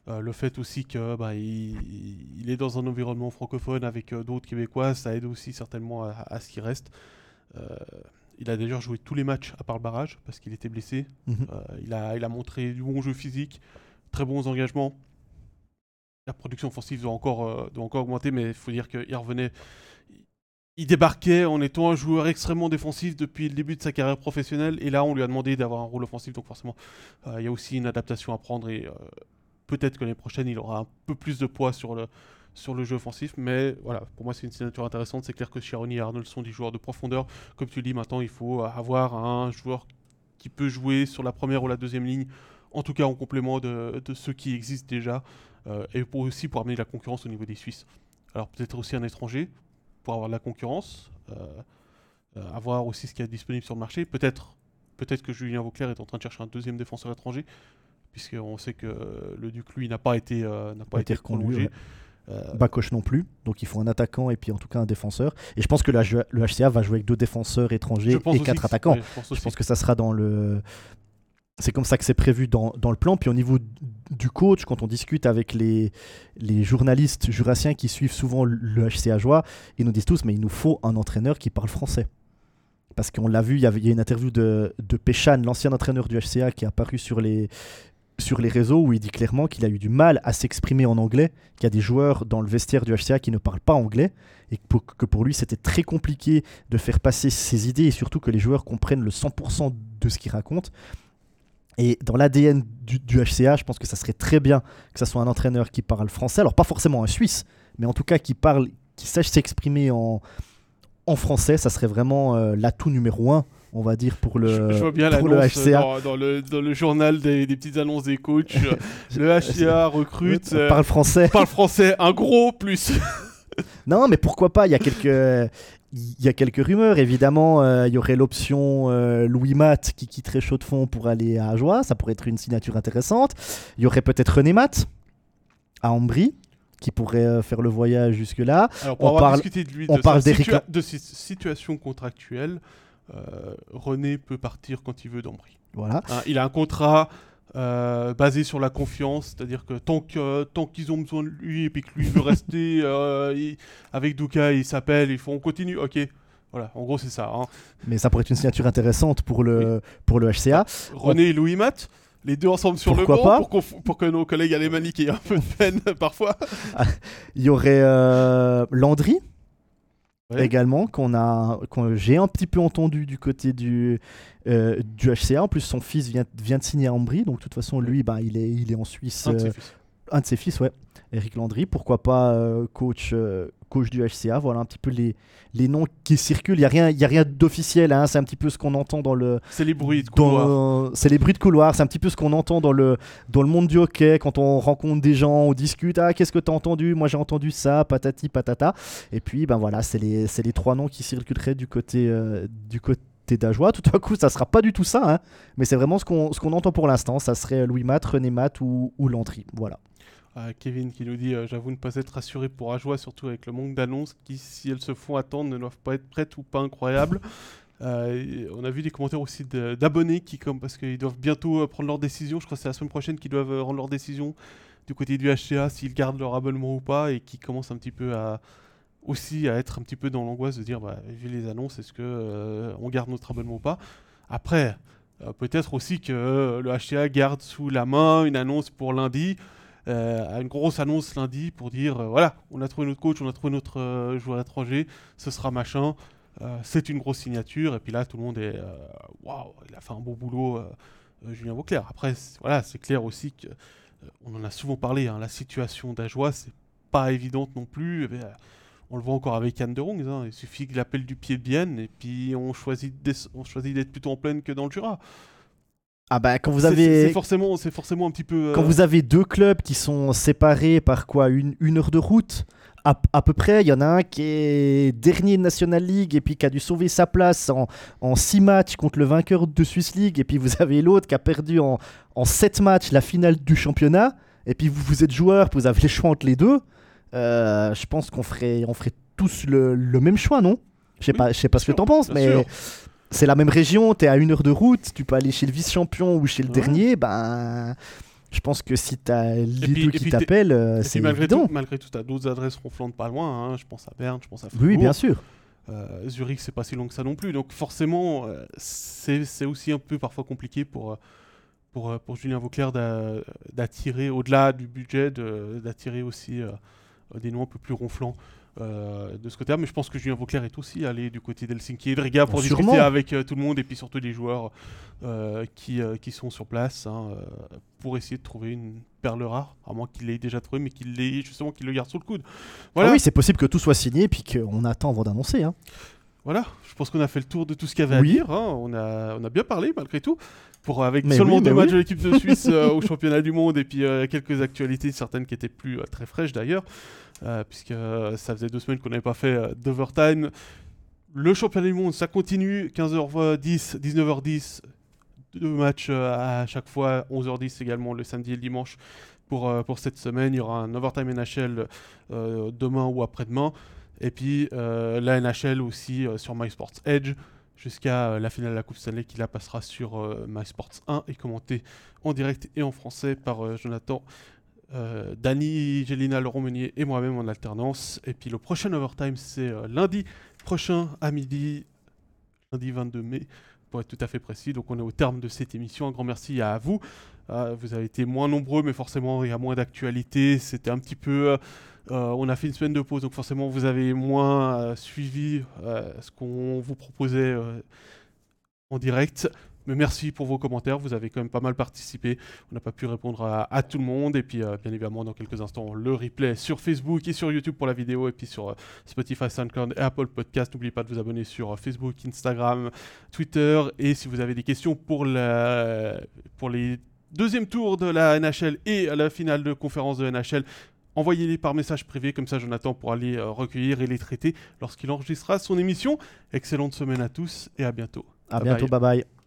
Le fait aussi que bah, il, il est dans un environnement francophone avec d'autres Québécois, ça aide aussi certainement à, à ce qu'il reste. Il a d'ailleurs joué tous les matchs à part le barrage parce qu'il était blessé. Mhm. Euh, il, a, il a montré du bon jeu physique, très bons engagements. La production offensive doit encore, euh, doit encore augmenter, mais il faut dire qu'il revenait. Il débarquait en étant un joueur extrêmement défensif depuis le début de sa carrière professionnelle, et là on lui a demandé d'avoir un rôle offensif, donc forcément euh, il y a aussi une adaptation à prendre, et peut-être que l'année prochaine il aura un peu plus de poids sur le, sur le jeu offensif, mais voilà, pour moi c'est une signature intéressante, c'est clair que Chironi et Arnold sont des joueurs de profondeur, comme tu le dis maintenant il faut avoir un joueur qui peut jouer sur la première ou la deuxième ligne, en tout cas en complément de, de ceux qui existent déjà, euh, et pour aussi pour amener de la concurrence au niveau des Suisses. Alors peut-être aussi un étranger, pour avoir de la concurrence, euh, euh, avoir aussi ce qu'il y a disponible sur le marché. Peut-être peut-être que Julien Vauclair est en train de chercher un deuxième défenseur étranger, puisqu'on sait que le Duc, lui, n'a pas été, n'a pas Pas été été reconduit, prolongé. ouais. Euh, Bakoche non plus. Donc il faut un attaquant et puis en tout cas un défenseur. Et je pense que la- le HCA va jouer avec deux défenseurs étrangers et quatre attaquants. ouais, je pense Je aussi. pense que ça sera dans le. C'est comme ça que c'est prévu dans, dans le plan. Puis au niveau du coach, quand on discute avec les, les journalistes jurassiens qui suivent souvent le HCA Joie, ils nous disent tous mais il nous faut un entraîneur qui parle français. Parce qu'on l'a vu, il y, avait, il y a une interview de, de Péchan, l'ancien entraîneur du HCA, qui est apparu sur les, sur les réseaux où il dit clairement qu'il a eu du mal à s'exprimer en anglais, qu'il y a des joueurs dans le vestiaire du HCA qui ne parlent pas anglais et que pour, lui c'était très compliqué de faire passer ses idées et surtout que les joueurs comprennent le 100% de ce qu'il raconte. Et dans l'ADN du, HCA, je pense que ça serait très bien que ça soit un entraîneur qui parle français, alors pas forcément un Suisse, mais en tout cas qui parle, qui sache s'exprimer en, en français, ça serait vraiment euh, l'atout numéro un, on va dire, pour le, je, je vois bien pour le HCA. dans, dans le, dans le journal des, des petites annonces des coachs. le HCA recrute, euh, parle français. parle français, un gros plus. Non, mais pourquoi pas Il y a quelques, il y a quelques rumeurs. Évidemment, euh, il y aurait l'option euh, Louis Matt qui quitterait Chaux de Fonds pour aller à Ajoie. Ça pourrait être une signature intéressante. Il y aurait peut-être René Matt à Ambry qui pourrait euh, faire le voyage jusque-là. On parle- de lui, on de, parle situa- de si- situation contractuelle, euh, René peut partir quand il veut d'Ambry. Voilà. Hein, il a un contrat euh, basé sur la confiance, c'est-à-dire que tant qu'ils ont besoin de lui et puis que lui veut rester euh, il- avec Douka, il s'appelle, il faut on continue, ok. Voilà, en gros c'est ça. hein. Mais ça pourrait être une signature intéressante pour le, pour le HCA. René et Louis Matt, les deux ensemble sur Pourquoi le pas banc pour, que nos collègues alémaniques aient un peu de peine parfois. Il y aurait euh, Landry Ouais. également, qu'on a, qu'on- j'ai un petit peu entendu du côté du, euh, du HCA. En plus, son fils vient, vient de signer à Ambry, donc de toute façon, lui, bah, il, est, il est en Suisse. Un de ses euh, fils. un de ses fils, ouais. Eric Landry, pourquoi pas euh, coach, coach du HCA. Voilà un petit peu les, les noms qui circulent. Il n'y a rien, y a rien d'officiel, hein. c'est un petit peu ce qu'on entend dans le. C'est les bruits de couloir. C'est les bruits de couloir, c'est un petit peu ce qu'on entend dans le, dans le monde du hockey quand on rencontre des gens, on discute. Ah, qu'est-ce que tu as entendu? Moi j'ai entendu ça, patati patata. Et puis, ben voilà, c'est les, les trois noms qui circuleraient du côté, euh, du côté d'Ajoie. Tout à coup, ça sera pas du tout ça, hein. mais c'est vraiment ce qu'on qu'on entend pour l'instant. Ça serait Louis Matt, René Matt ou, ou Landry. Voilà. Kevin qui nous dit euh, J'avoue ne pas être rassuré pour Ajoie, surtout avec le manque d'annonces qui, si elles se font attendre, ne doivent pas être prêtes ou pas incroyables. Euh, on a vu des commentaires aussi d'abonnés qui, comme parce qu'ils doivent bientôt euh, prendre leur décision. Je crois que c'est la semaine prochaine qu'ils doivent rendre leur décision du côté du HCA s'ils gardent leur abonnement ou pas et qui commencent un petit peu à aussi à être un petit peu dans l'angoisse de dire bah, vu les annonces, est-ce que on garde notre abonnement ou pas? Après, peut-être aussi que le HCA garde sous la main une annonce pour lundi. Euh, une grosse annonce lundi pour dire euh, voilà, on a trouvé notre coach, on a trouvé notre euh, joueur étranger, ce sera machin. c'est une grosse signature. Et puis là, tout le monde est waouh, il a fait un beau boulot, Julien Vauclair. Après, voilà, c'est clair aussi que on en a souvent parlé. Hein, la situation d'Ajoie, c'est pas évidente non plus. Eh on le voit encore avec Yann de Rongs. Hein, il suffit qu'il appelle du pied de Bienne et puis on choisit d'être plutôt en pleine que dans le Jura. Ah bah quand vous avez c'est forcément c'est forcément un petit peu quand euh, vous avez deux clubs qui sont séparés par quoi une, une heure de route à, à, peu près il y en a un qui est dernier de National League et puis qui a dû sauver sa place en, en six matchs contre le vainqueur de Swiss League et puis vous avez l'autre qui a perdu en, en sept matchs la finale du championnat et puis vous, vous êtes joueur vous avez les choix entre les deux. Euh, je pense qu'on ferait on ferait tous le, le même choix non? Je sais pas je sais pas ce que t'en penses mais c'est la même région, tu es à une heure de route, tu peux aller chez le vice-champion ou chez le dernier, ben. Je pense que si tu as les deux qui t'appellent, euh, c'est malgré évident. Tout, malgré tout, tu as d'autres adresses ronflantes pas loin. Hein. Je pense à Berne, je pense à Fribourg. Oui, bien sûr. Euh, Zurich, c'est pas si long que ça non plus. Donc forcément, euh, c'est aussi un peu parfois compliqué pour, pour, pour Julien Vauclair d'attirer, au-delà du budget, d'attirer aussi des noms un peu plus ronflants. Euh, de ce côté-là. Mais je pense que Julien Vauclair est aussi allé du côté d'Helsinki et de Riga pour discuter avec euh, tout le monde et puis surtout des joueurs euh, qui, qui sont sur place hein, pour essayer de trouver une perle rare, à moins qu'il l'ait déjà trouvé, mais qu'il l'ait justement qu'il le garde sous le coude. Voilà. Ah oui, c'est possible que tout soit signé puis qu'on attend avant d'annoncer. Hein. Voilà, je pense qu'on a fait le tour de tout ce qu'il y avait à dire. Hein. On, a, on a bien parlé malgré tout. Pour, avec seulement deux matchs de l'équipe de Suisse au championnat du monde et puis quelques actualités, certaines qui étaient plus très fraîches d'ailleurs. Euh, puisque euh, ça faisait deux semaines qu'on n'avait pas fait euh, d'overtime. Le championnat du monde, ça continue, 15h10, 19h10, deux matchs à chaque fois, 11h10 également le samedi et le dimanche pour, pour cette semaine. Il y aura un overtime NHL demain ou après-demain. Et puis la NHL aussi sur MySports Edge jusqu'à la finale de la Coupe Stanley qui la passera sur MySports 1 et commentée en direct et en français par Jonathan euh, Dany, Gélina, Laurent Meunier et moi-même en alternance. Et puis le prochain overtime, c'est euh, lundi prochain à midi, lundi 22 mai, pour être tout à fait précis. Donc on est au terme de cette émission. Un grand merci à vous. Euh, vous avez été moins nombreux, mais forcément il y a moins d'actualité. C'était un petit peu... on a fait une semaine de pause, donc forcément vous avez moins suivi ce qu'on vous proposait en direct. Mais merci pour vos commentaires, vous avez quand même pas mal participé. On n'a pas pu répondre à, tout le monde. Et puis, euh, bien évidemment, dans quelques instants, le replay sur Facebook et sur YouTube pour la vidéo. Et puis sur euh, Spotify, SoundCloud et Apple Podcast. N'oubliez pas de vous abonner sur euh, Facebook, Instagram, Twitter. Et si vous avez des questions pour, la, pour les deuxièmes tours de la NHL et la finale de conférence de NHL, envoyez-les par message privé, comme ça Jonathan pourra les recueillir et les traiter lorsqu'il enregistrera son émission. Excellente semaine à tous et à bientôt. À bientôt, bye bye.